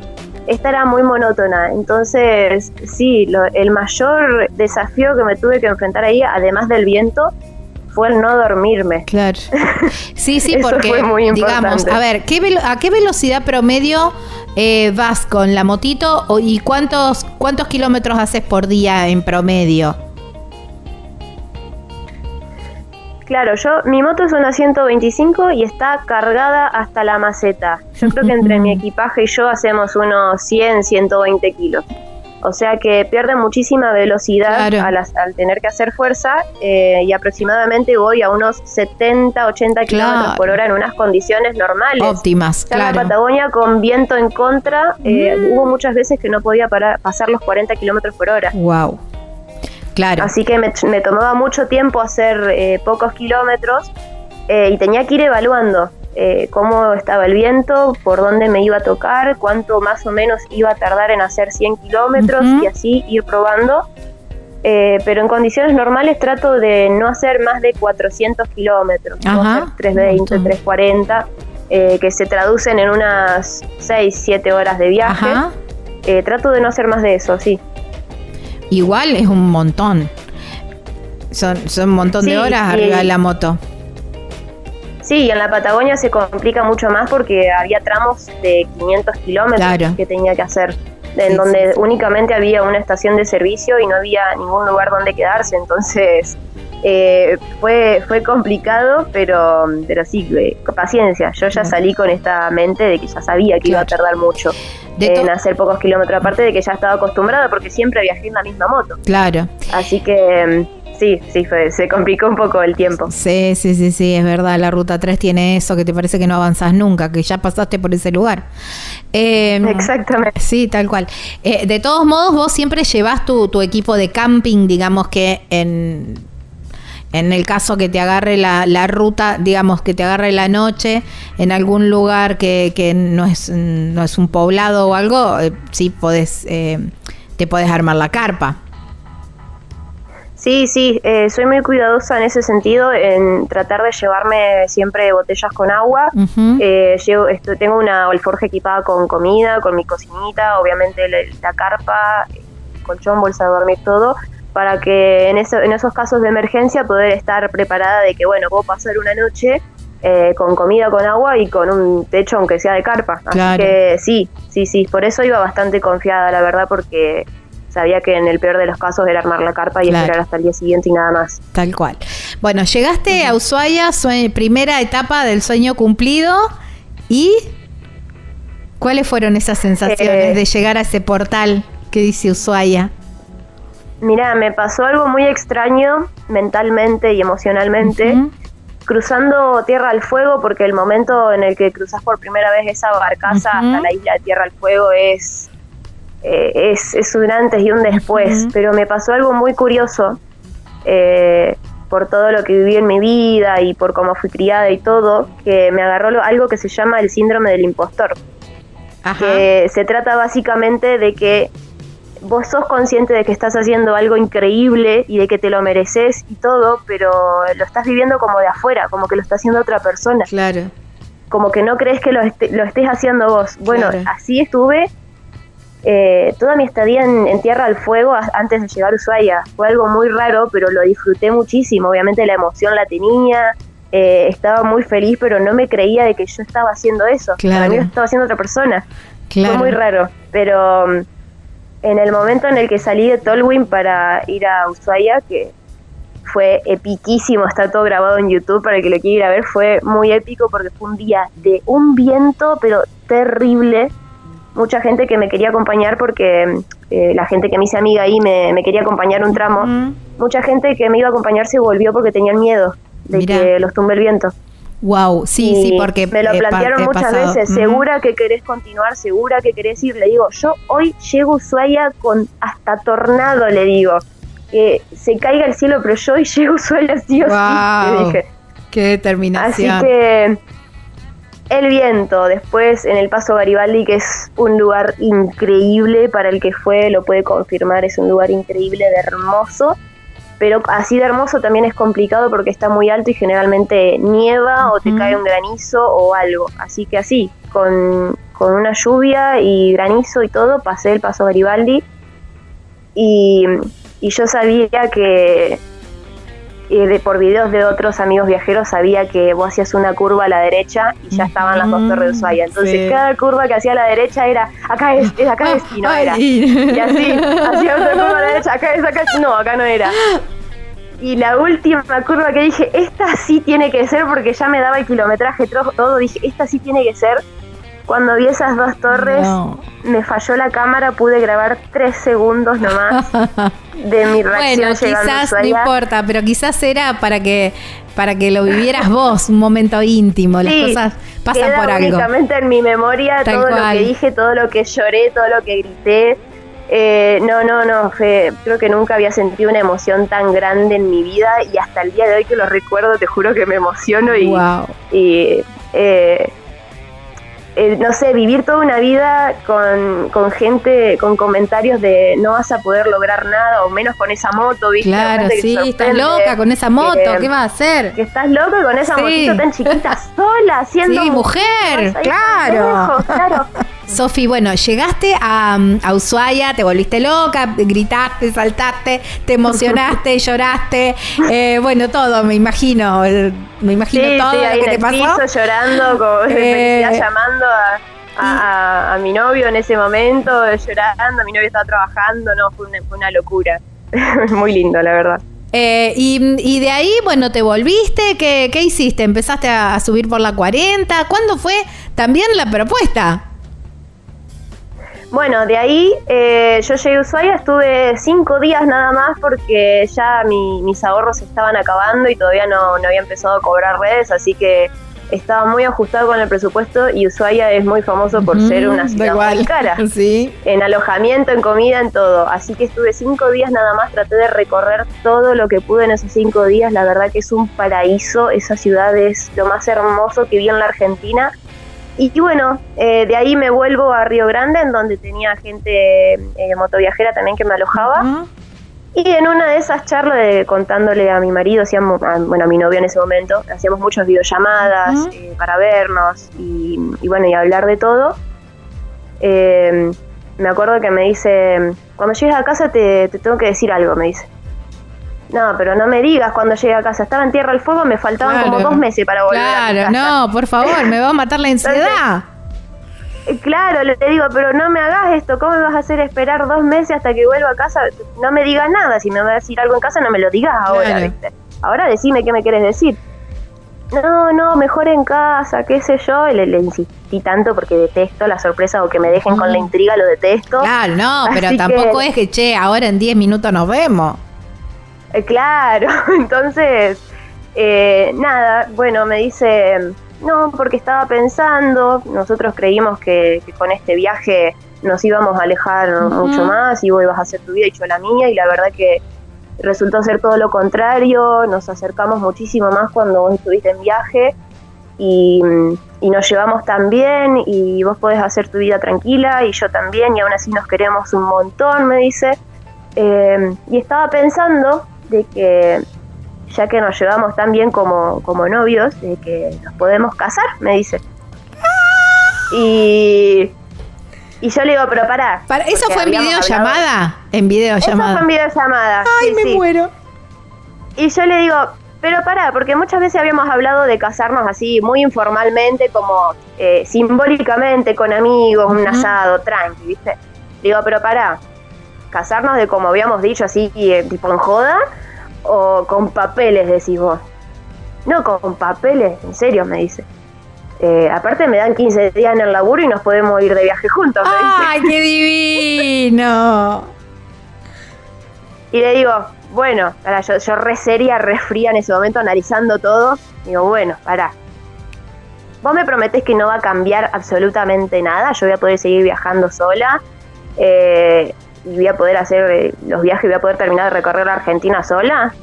Esta era muy monótona, entonces sí, lo- el mayor desafío que me tuve que enfrentar ahí, además del viento, fue el no dormirme. Claro. Sí, sí, Eso porque, fue muy digamos, a ver, ¿qué ¿a qué velocidad promedio eh, vas con la motito y cuántos, cuántos kilómetros haces por día en promedio? Claro, yo mi moto es una 125 y está cargada hasta la maceta. Yo creo que entre mi equipaje y yo hacemos unos 100, 120 kilos. O sea que pierde muchísima velocidad Claro. al, al tener que hacer fuerza eh, y aproximadamente voy a unos 70, 80 kilómetros Claro. por hora en unas condiciones normales. Óptimas, Ya en la claro. Patagonia con viento en contra, eh, Mm. hubo muchas veces que no podía parar- pasar los 40 kilómetros por hora. Wow. Claro. Así que me, me tomaba mucho tiempo hacer eh, pocos kilómetros eh, y tenía que ir evaluando eh, cómo estaba el viento, por dónde me iba a tocar, cuánto más o menos iba a tardar en hacer 100 kilómetros Ujú. y así ir probando. Eh, pero en condiciones normales trato de no hacer más de 400 kilómetros, no Ajá, hacer 320, un montón. 340, eh, que se traducen en unas 6, 7 horas de viaje. Ajá. Eh, trato de no hacer más de eso, sí. Igual es un montón. Son, son un montón de Sí, horas y- arriba de la moto. Sí, y en la Patagonia se complica mucho más porque había tramos de 500 kilómetros Claro. que tenía que hacer, en Sí, donde sí. únicamente había una estación de servicio y no había ningún lugar donde quedarse. Entonces eh, fue fue complicado, pero pero sí, eh, paciencia. Yo ya salí con esta mente de que ya sabía que iba a tardar mucho en hacer pocos kilómetros, aparte de que ya estaba acostumbrada porque siempre viajé en la misma moto. Claro. Así que mm, sí, sí, fue, se complicó un poco el tiempo. Sí, sí, sí, sí, es verdad. La ruta 3 tiene eso que te parece que no avanzas nunca, que ya pasaste por ese lugar. Eh, Exactamente. Sí, tal cual. Eh, de todos modos, vos siempre llevas tu, tu equipo de camping, digamos que en, en el caso que te agarre la, la ruta, digamos que te agarre la noche en algún lugar que, que no, es, no es un poblado o algo, eh, sí podés, eh, te podés armar la carpa. Sí, sí, eh, soy muy cuidadosa en ese sentido, en tratar de llevarme siempre botellas con agua. Eh, llevo, esto, tengo una alforja equipada con comida, con mi cocinita, obviamente la, la carpa, colchón, bolsa de dormir, todo, para que en, eso, en esos casos de emergencia poder estar preparada de que, bueno, puedo pasar una noche eh, con comida, con agua y con un techo, aunque sea de carpa. Así Claro. que sí, sí, sí, por eso iba bastante confiada, la verdad, porque sabía que en el peor de los casos era armar la carpa y Claro. esperar hasta el día siguiente y nada más. Tal cual. Bueno, llegaste a Ushuaia, primera etapa del sueño cumplido. ¿Y cuáles fueron esas sensaciones Eh. de llegar a ese portal que dice Ushuaia? Mira, me pasó algo muy extraño mentalmente y emocionalmente. Cruzando Tierra al Fuego, porque el momento en el que cruzas por primera vez esa barcaza hasta la isla de Tierra al Fuego es, eh, es, es un antes y un después. Pero me pasó algo muy curioso eh, por todo lo que viví en mi vida y por cómo fui criada y todo, que me agarró algo que se llama el síndrome del impostor. Ajá. que se trata básicamente de que vos sos consciente de que estás haciendo algo increíble y de que te lo mereces y todo, pero lo estás viviendo como de afuera, como que lo está haciendo otra persona, Claro. como que no crees que lo, este- lo estés haciendo vos. Bueno, Claro. así estuve eh, toda mi estadía en, Tierra del Fuego antes de llegar a Ushuaia. Fue algo muy raro, pero lo disfruté muchísimo. Obviamente la emoción la tenía, eh, estaba muy feliz, pero no me creía de que yo estaba haciendo eso. Para mí lo estaba haciendo otra persona. Fue muy raro, pero mm, en el momento en el que salí de Tolwyn para ir a Ushuaia, que fue epiquísimo, está todo grabado en YouTube para el que lo quiera ir a ver, fue muy épico porque fue un día de un viento, pero terrible. Mucha gente que me quería acompañar porque eh, la gente que me hice amiga ahí me, quería acompañar un tramo. Mucha gente que me iba a acompañar se volvió porque tenían miedo de que los tumbe el viento. Wow, sí, sí, porque me lo eh, plantearon muchas veces. Segura que querés continuar, segura que querés ir. Le digo, yo hoy llego a Ushuaia con hasta tornado, le digo que se caiga el cielo, pero yo hoy llego Ushuaia sí o sí. dije. Qué determinación. Así que el viento, después en el Paso Garibaldi, que es un lugar increíble para el que fue, lo puede confirmar, es un lugar increíble de hermoso pero así de hermoso también es complicado porque está muy alto y generalmente nieva o te cae un granizo o algo. Así que así, con, una lluvia y granizo y todo, pasé el paso Garibaldi y, y yo sabía que, de, por videos de otros amigos viajeros, sabía que vos hacías una curva a la derecha y ya estaban las dos torres de Ushuaia. Entonces cada curva que hacía a la derecha era, acá es, acá es, y no era. Y así, hacía otra curva a la derecha, acá es, acá es, no, acá no era. Y la última curva que dije, esta sí tiene que ser, porque ya me daba el kilometraje todo, dije, esta sí tiene que ser. Cuando vi esas dos torres, me falló la cámara, pude grabar tres segundos nomás de mi reacción. Bueno, quizás no importa, pero quizás era para que para que lo vivieras vos, un momento íntimo. Las cosas pasan por algo. únicamente en mi memoria todo lo que dije, todo lo que lloré, todo lo que grité. Eh, no, no, no, creo que nunca había sentido una emoción tan grande en mi vida y hasta el día de hoy que lo recuerdo te juro que me emociono y, y eh, eh, no sé, vivir toda una vida con, con, gente, con comentarios de no vas a poder lograr nada, o menos con esa moto, ¿viste? Claro, sí, estás loca con esa moto, ¿qué va a hacer? Que estás loca con esa motito tan chiquita sola, haciendo... Sí, mujer, claro. claro. Sofi, bueno, llegaste a, a, Ushuaia, te volviste loca, gritaste, saltaste, te emocionaste, lloraste, eh, bueno, todo, me imagino, me imagino todo lo que te pasó. llorando, como, eh, llamando a, mi novio en ese momento, llorando, mi novio estaba trabajando, no, fue una, locura. Muy lindo, la verdad. Eh, y, de ahí, bueno, te volviste, ¿qué, qué hiciste? ¿Empezaste a, a subir por la 40? ¿Cuándo fue también la propuesta? Bueno, de ahí eh, yo llegué a Ushuaia, estuve cinco días nada más porque ya mis ahorros estaban acabando y todavía no, había empezado a cobrar redes, así que estaba muy ajustado con el presupuesto y Ushuaia es muy famoso por ser una ciudad muy cara. Sí. En alojamiento, en comida, en todo. Así que estuve cinco días nada más, traté de recorrer todo lo que pude en esos cinco días. La verdad que es un paraíso, esa ciudad es lo más hermoso que vi en la Argentina y, bueno, eh, de ahí me vuelvo a Río Grande, en donde tenía gente eh, motoviajera también que me alojaba. Y en una de esas charlas, de, contándole a mi marido, hacíamos, bueno, a mi novio en ese momento, hacíamos muchas videollamadas eh, para vernos y, bueno, y hablar de todo. Eh, me acuerdo que me dice, cuando llegues a casa te, te tengo que decir algo, me dice. No, pero no me digas cuando llegue a casa. Estaba en Tierra del Fuego, me faltaban como dos meses para volver a casa. no, por favor, me va a matar la ansiedad. Eh, claro, le digo, pero no me hagas esto. ¿Cómo me vas a hacer esperar dos meses hasta que vuelva a casa? No me digas nada. Si me vas a decir algo en casa, no me lo digas ahora, ¿viste? Ahora decime qué me quieres decir. No, no, mejor en casa, qué sé yo. Y le, insistí tanto porque detesto la sorpresa o que me dejen con la intriga, lo detesto. Claro, no, pero tampoco es que, che, ahora en 10 minutos nos vemos. Eh, claro, entonces, eh, nada, bueno, me dice, no, porque estaba pensando, nosotros creímos que, con este viaje nos íbamos a alejar mucho más y vos ibas a hacer tu vida y yo la mía y la verdad que resultó ser todo lo contrario, nos acercamos muchísimo más cuando vos estuviste en viaje y, nos llevamos tan bien y vos podés hacer tu vida tranquila y yo también y aún así nos queremos un montón, me dice. Eh, y estaba pensando de que ya que nos llevamos tan bien como, como novios, de que nos podemos casar, me dice. Y, Y yo le digo, pero pará. Para, ¿Eso fue en videollamada? hablado- En videollamada. Eso fue en videollamada. Ay, sí, me sí. muero. Y yo le digo, pero pará, porque muchas veces habíamos hablado de casarnos así, muy informalmente, como eh, simbólicamente, con amigos, un asado, tranqui, ¿viste? Digo, pero pará, casarnos de como habíamos dicho, así, eh, tipo en joda, o con papeles, decís vos. No, con papeles, en serio, me dice. Eh, aparte me dan 15 días en el laburo y nos podemos ir de viaje juntos, me dice. ¡Ay, qué divino! Y le digo, bueno, para yo, yo re seria, re fría en ese momento, analizando todo. Digo, bueno, pará. Vos me prometés que no va a cambiar absolutamente nada. Yo voy a poder seguir viajando sola. eh, y voy a poder hacer eh, los viajes, voy a poder terminar de recorrer la Argentina sola.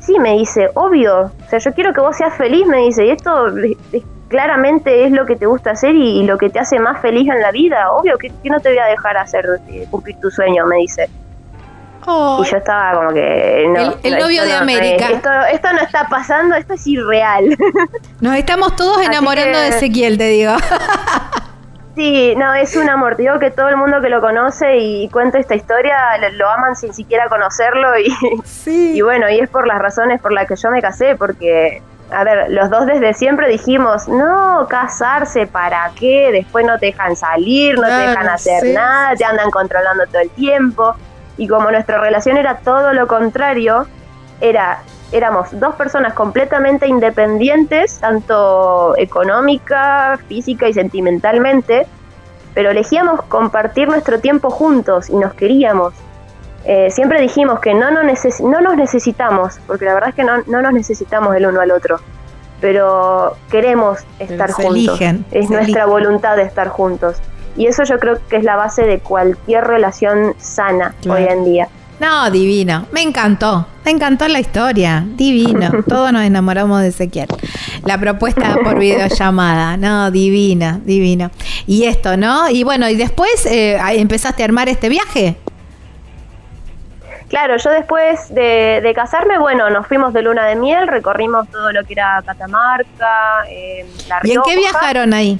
Sí, me dice, obvio. O sea, yo quiero que vos seas feliz, me dice. Y esto claramente es lo que te gusta hacer y, y lo que te hace más feliz en la vida. Obvio que, que no te voy a dejar hacer eh, cumplir tu sueño, me dice. Y yo estaba como que. No, El- el no, novio de no, América. esto, esto no está pasando, esto es irreal. Nos estamos todos enamorando que- de Ezequiel, te digo. sí, no, es un amor. Digo que todo el mundo que lo conoce y cuenta esta historia lo, aman sin siquiera conocerlo. Y, y bueno, y es por las razones por las que yo me casé, porque. A ver, los dos desde siempre dijimos, no, casarse, ¿para qué? Después no te dejan salir, no Claro, te dejan hacer sí, nada, te andan controlando todo el tiempo. Y como nuestra relación era todo lo contrario, era éramos dos personas completamente independientes, tanto económica, física y sentimentalmente, pero elegíamos compartir nuestro tiempo juntos y nos queríamos. Eh, siempre dijimos que no nos, neces- no nos necesitamos, porque la verdad es que no, no nos necesitamos el uno al otro, pero queremos estar se juntos. eligen, es nuestra eligen. voluntad de estar juntos. Y eso yo creo que es la base de cualquier relación sana Claro. hoy en día. No, divino. Me encantó. Me encantó la historia. Divino. Todos nos enamoramos de Ezequiel. La propuesta por videollamada. No, divina, divino. Y esto, ¿no? Y bueno, y después eh, empezaste a armar este viaje. Claro, yo después de, de casarme, bueno, nos fuimos de luna de miel, recorrimos todo lo que era Catamarca, eh, La ¿Y en qué viajaron ahí?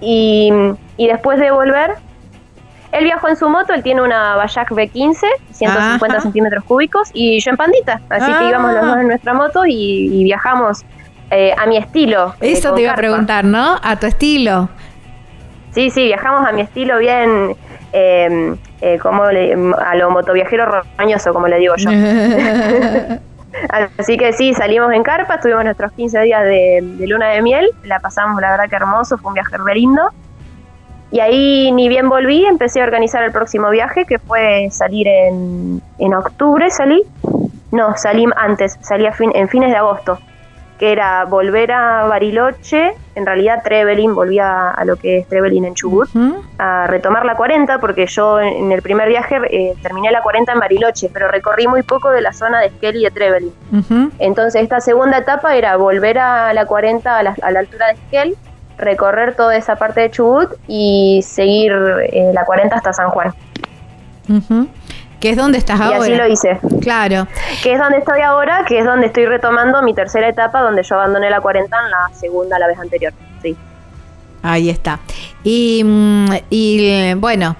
Y, y después de volver, él viajó en su moto, él tiene una Bayak B15, 150 Ajá. centímetros cúbicos, y yo en pandita. Así Ah. que íbamos los dos en nuestra moto y, y viajamos eh, a mi estilo. eh, Eso te iba a preguntar, ¿no? A tu estilo. Sí, sí, viajamos a mi estilo bien, eh, eh, como le- a lo motoviajero roñoso, como le digo yo. Así que sí, salimos en carpa, estuvimos nuestros 15 días de, de luna de miel, la pasamos la verdad que hermoso, fue un viaje re lindo. Y ahí ni bien volví, empecé a organizar el próximo viaje, que fue salir en, en octubre, salí. No, salí antes, salí a fin, en fines de agosto, que era volver a Bariloche, en realidad Trevelin, volví a, a lo que es Trevelin en Chubut, a retomar la 40, porque yo en, el primer viaje eh, terminé la 40 en Bariloche, pero recorrí muy poco de la zona de Esquel y de Trevelin. Entonces esta segunda etapa era volver a la 40 a la, a la altura de Esquel, recorrer toda esa parte de Chubut y seguir eh, la 40 hasta San Juan. Que es donde estás Y ahora. así lo hice. Claro. Que es donde estoy ahora, que es donde estoy retomando mi tercera etapa, donde yo abandoné la 40 en la segunda, la vez anterior. Sí. Ahí está. Y, mm, y, eh, bueno,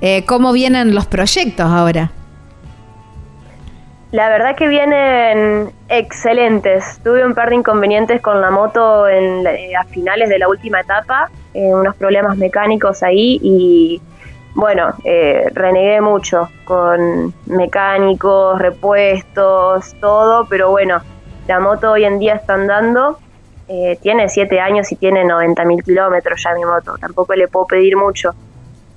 eh, ¿cómo vienen los proyectos ahora? La verdad que vienen excelentes. Tuve un par de inconvenientes con la moto en, eh, a finales de la última etapa, eh, unos problemas mecánicos ahí y bueno, eh, renegué mucho con mecánicos, repuestos, todo, pero bueno, la moto hoy en día está andando. eh, tiene 7 años y tiene 90 mil kilómetros ya mi moto. Tampoco le puedo pedir mucho.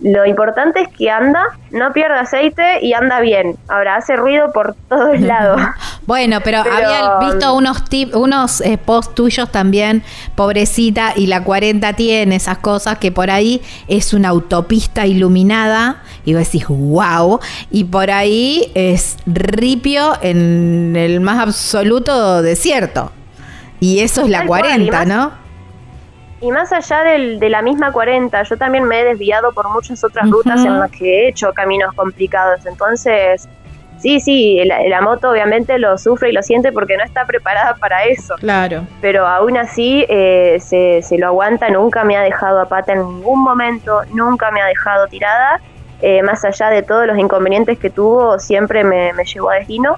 Lo importante es que anda, no pierde aceite y anda bien. Ahora hace ruido por todos lados. Bueno, pero, Pero, había visto unos tip, unos eh, posts tuyos también, pobrecita, y la 40 tiene esas cosas que por ahí es una autopista iluminada, y vos decís, wow, y por ahí es ripio en el más absoluto desierto. Y eso es la Tal cual, y 40, más- ¿no? Y más allá del- de la misma 40, yo también me he desviado por muchas otras rutas en las que he hecho caminos complicados. Entonces, Sí, sí, la, la, moto obviamente lo sufre y lo siente porque no está preparada para eso. Claro. Pero aún así eh, se, se, lo aguanta, nunca me ha dejado a pata en ningún momento, nunca me ha dejado tirada. Eh, más allá de todos los inconvenientes que tuvo, siempre me, me llevó a destino.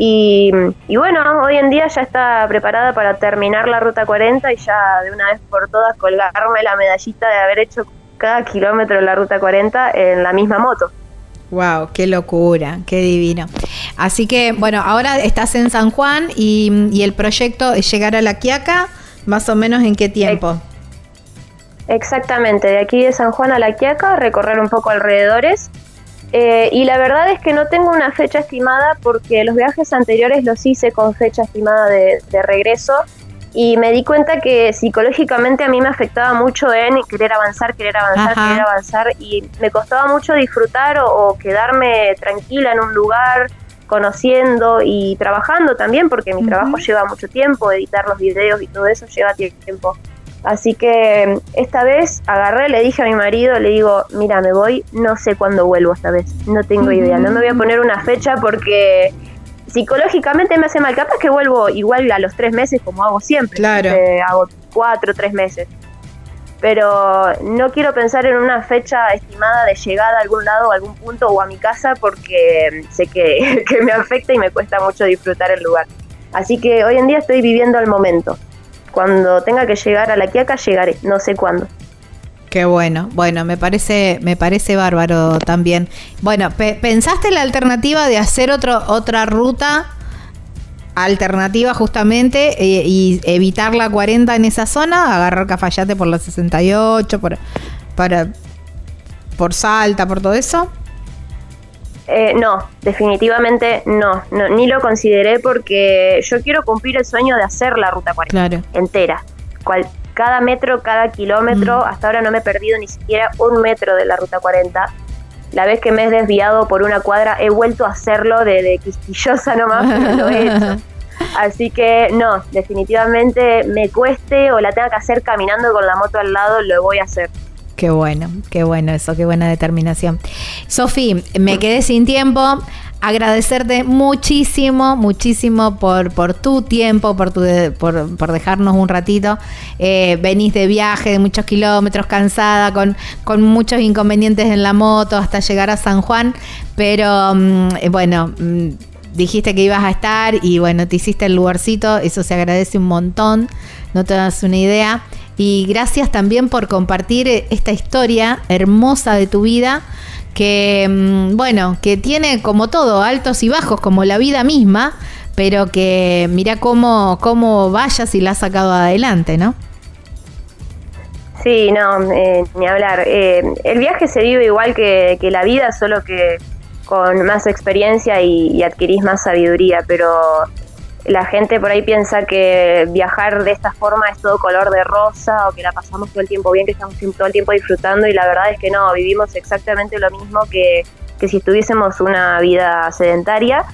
Y, y, bueno, hoy en día ya está preparada para terminar la ruta 40 y ya de una vez por todas colgarme la medallita de haber hecho cada kilómetro de la ruta 40 en la misma moto. Wow, qué locura, qué divino. Así que, bueno, ahora estás en San Juan y, y el proyecto es llegar a La Quiaca, más o menos en qué tiempo. Exactamente, de aquí de San Juan a La Quiaca, recorrer un poco alrededores. Eh, y la verdad es que no tengo una fecha estimada porque los viajes anteriores los hice con fecha estimada de, de regreso y me di cuenta que psicológicamente a mí me afectaba mucho en querer avanzar, querer avanzar, Ajá. querer avanzar y me costaba mucho disfrutar o, o, quedarme tranquila en un lugar conociendo y trabajando también porque mi uh -huh. trabajo lleva mucho tiempo, editar los videos y todo eso lleva tiempo. Así que esta vez agarré, le dije a mi marido, le digo, mira, me voy, no sé cuándo vuelvo esta vez, no tengo idea, no me voy a poner una fecha porque psicológicamente me hace mal. Capaz que vuelvo igual a los tres meses como hago siempre. Claro. Eh, hago cuatro, tres meses. Pero no quiero pensar en una fecha estimada de llegada a algún lado, a algún punto o a mi casa porque sé que, que me afecta y me cuesta mucho disfrutar el lugar. Así que hoy en día estoy viviendo el momento. Cuando tenga que llegar a la Quiaca, llegaré, no sé cuándo. Qué bueno, bueno, me parece, me parece bárbaro también. Bueno, pe ¿pensaste la alternativa de hacer otro, otra ruta alternativa justamente eh, y evitar la 40 en esa zona? Agarrar Cafayate por la 68, por, para, por Salta, por todo eso. Eh, no, definitivamente no, no, ni lo consideré porque yo quiero cumplir el sueño de hacer la ruta 40 claro. entera. Cual, cada metro, cada kilómetro, mm. hasta ahora no me he perdido ni siquiera un metro de la ruta 40. La vez que me he desviado por una cuadra he vuelto a hacerlo de, de quisquillosa nomás, pero lo he hecho. Así que no, definitivamente me cueste o la tenga que hacer caminando con la moto al lado, lo voy a hacer. Qué bueno, qué bueno eso, qué buena determinación. Sofi, me quedé sin tiempo. Agradecerte muchísimo, muchísimo por, por tu tiempo, por, tu, por, por dejarnos un ratito. Eh, venís de viaje de muchos kilómetros, cansada, con, con muchos inconvenientes en la moto hasta llegar a San Juan. Pero mm, bueno, mm, dijiste que ibas a estar y bueno, te hiciste el lugarcito. Eso se agradece un montón. No te das una idea. Y gracias también por compartir esta historia hermosa de tu vida que, bueno, que tiene como todo, altos y bajos, como la vida misma, pero que mira cómo, cómo vayas y la has sacado adelante, ¿no? Sí, no, eh, ni hablar. Eh, el viaje se vive igual que, que, la vida, solo que con más experiencia y, y adquirís más sabiduría, pero la gente por ahí piensa que viajar de esta forma es todo color de rosa o que la pasamos todo el tiempo bien, que estamos todo el tiempo disfrutando y la verdad es que no, vivimos exactamente lo mismo que, que si estuviésemos una vida sedentaria,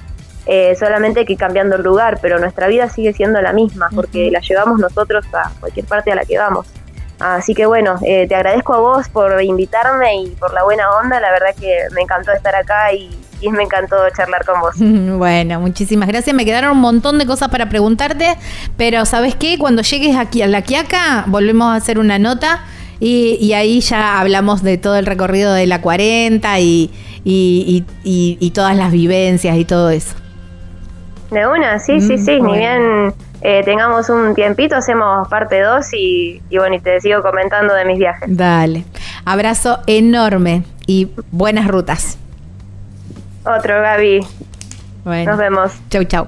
eh, solamente que cambiando el lugar, pero nuestra vida sigue siendo la misma porque uh -huh. la llevamos nosotros a cualquier parte a la que vamos. Así que bueno, eh, te agradezco a vos por invitarme y por la buena onda, la verdad que me encantó estar acá y, y me encantó charlar con vos. Bueno, muchísimas gracias. Me quedaron un montón de cosas para preguntarte, pero ¿sabes qué? Cuando llegues aquí a La Quiaca, volvemos a hacer una nota y, y ahí ya hablamos de todo el recorrido de la 40 y, y, y todas las vivencias y todo eso. De una, sí, sí, sí, mm, ni bien eh, tengamos un tiempito, hacemos parte 2 y, y, bueno, y te sigo comentando de mis viajes. Dale, abrazo enorme y buenas rutas. Otro, Gaby. Bueno. Nos vemos. Chau, chau.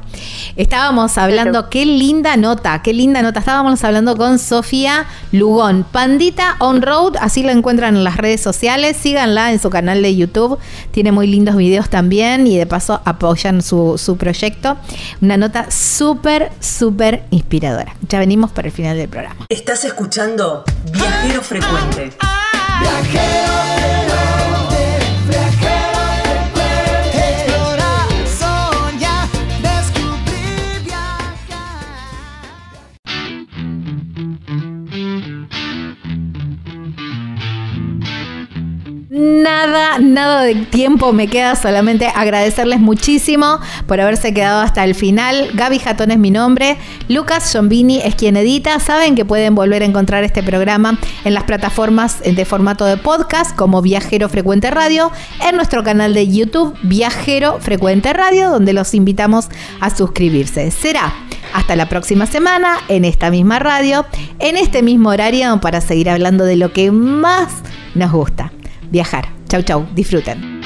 Estábamos hablando, chau. qué linda nota, qué linda nota. Estábamos hablando con Sofía Lugón, Pandita On Road, así la encuentran en las redes sociales. Síganla en su canal de YouTube. Tiene muy lindos videos también y de paso apoyan su, su proyecto. Una nota súper, súper inspiradora. Ya venimos para el final del programa. Estás escuchando Viajero Frecuente. De tiempo me queda, solamente agradecerles muchísimo por haberse quedado hasta el final. Gaby Jatón es mi nombre, Lucas Giombini es quien edita. Saben que pueden volver a encontrar este programa en las plataformas de formato de podcast como Viajero Frecuente Radio, en nuestro canal de YouTube Viajero Frecuente Radio, donde los invitamos a suscribirse. Será hasta la próxima semana en esta misma radio, en este mismo horario, para seguir hablando de lo que más nos gusta, viajar. Chau, chau, disfruten.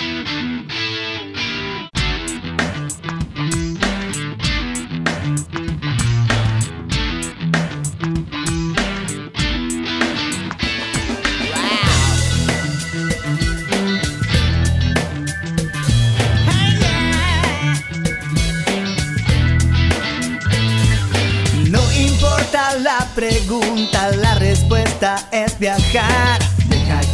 No importa la pregunta, la respuesta es viajar.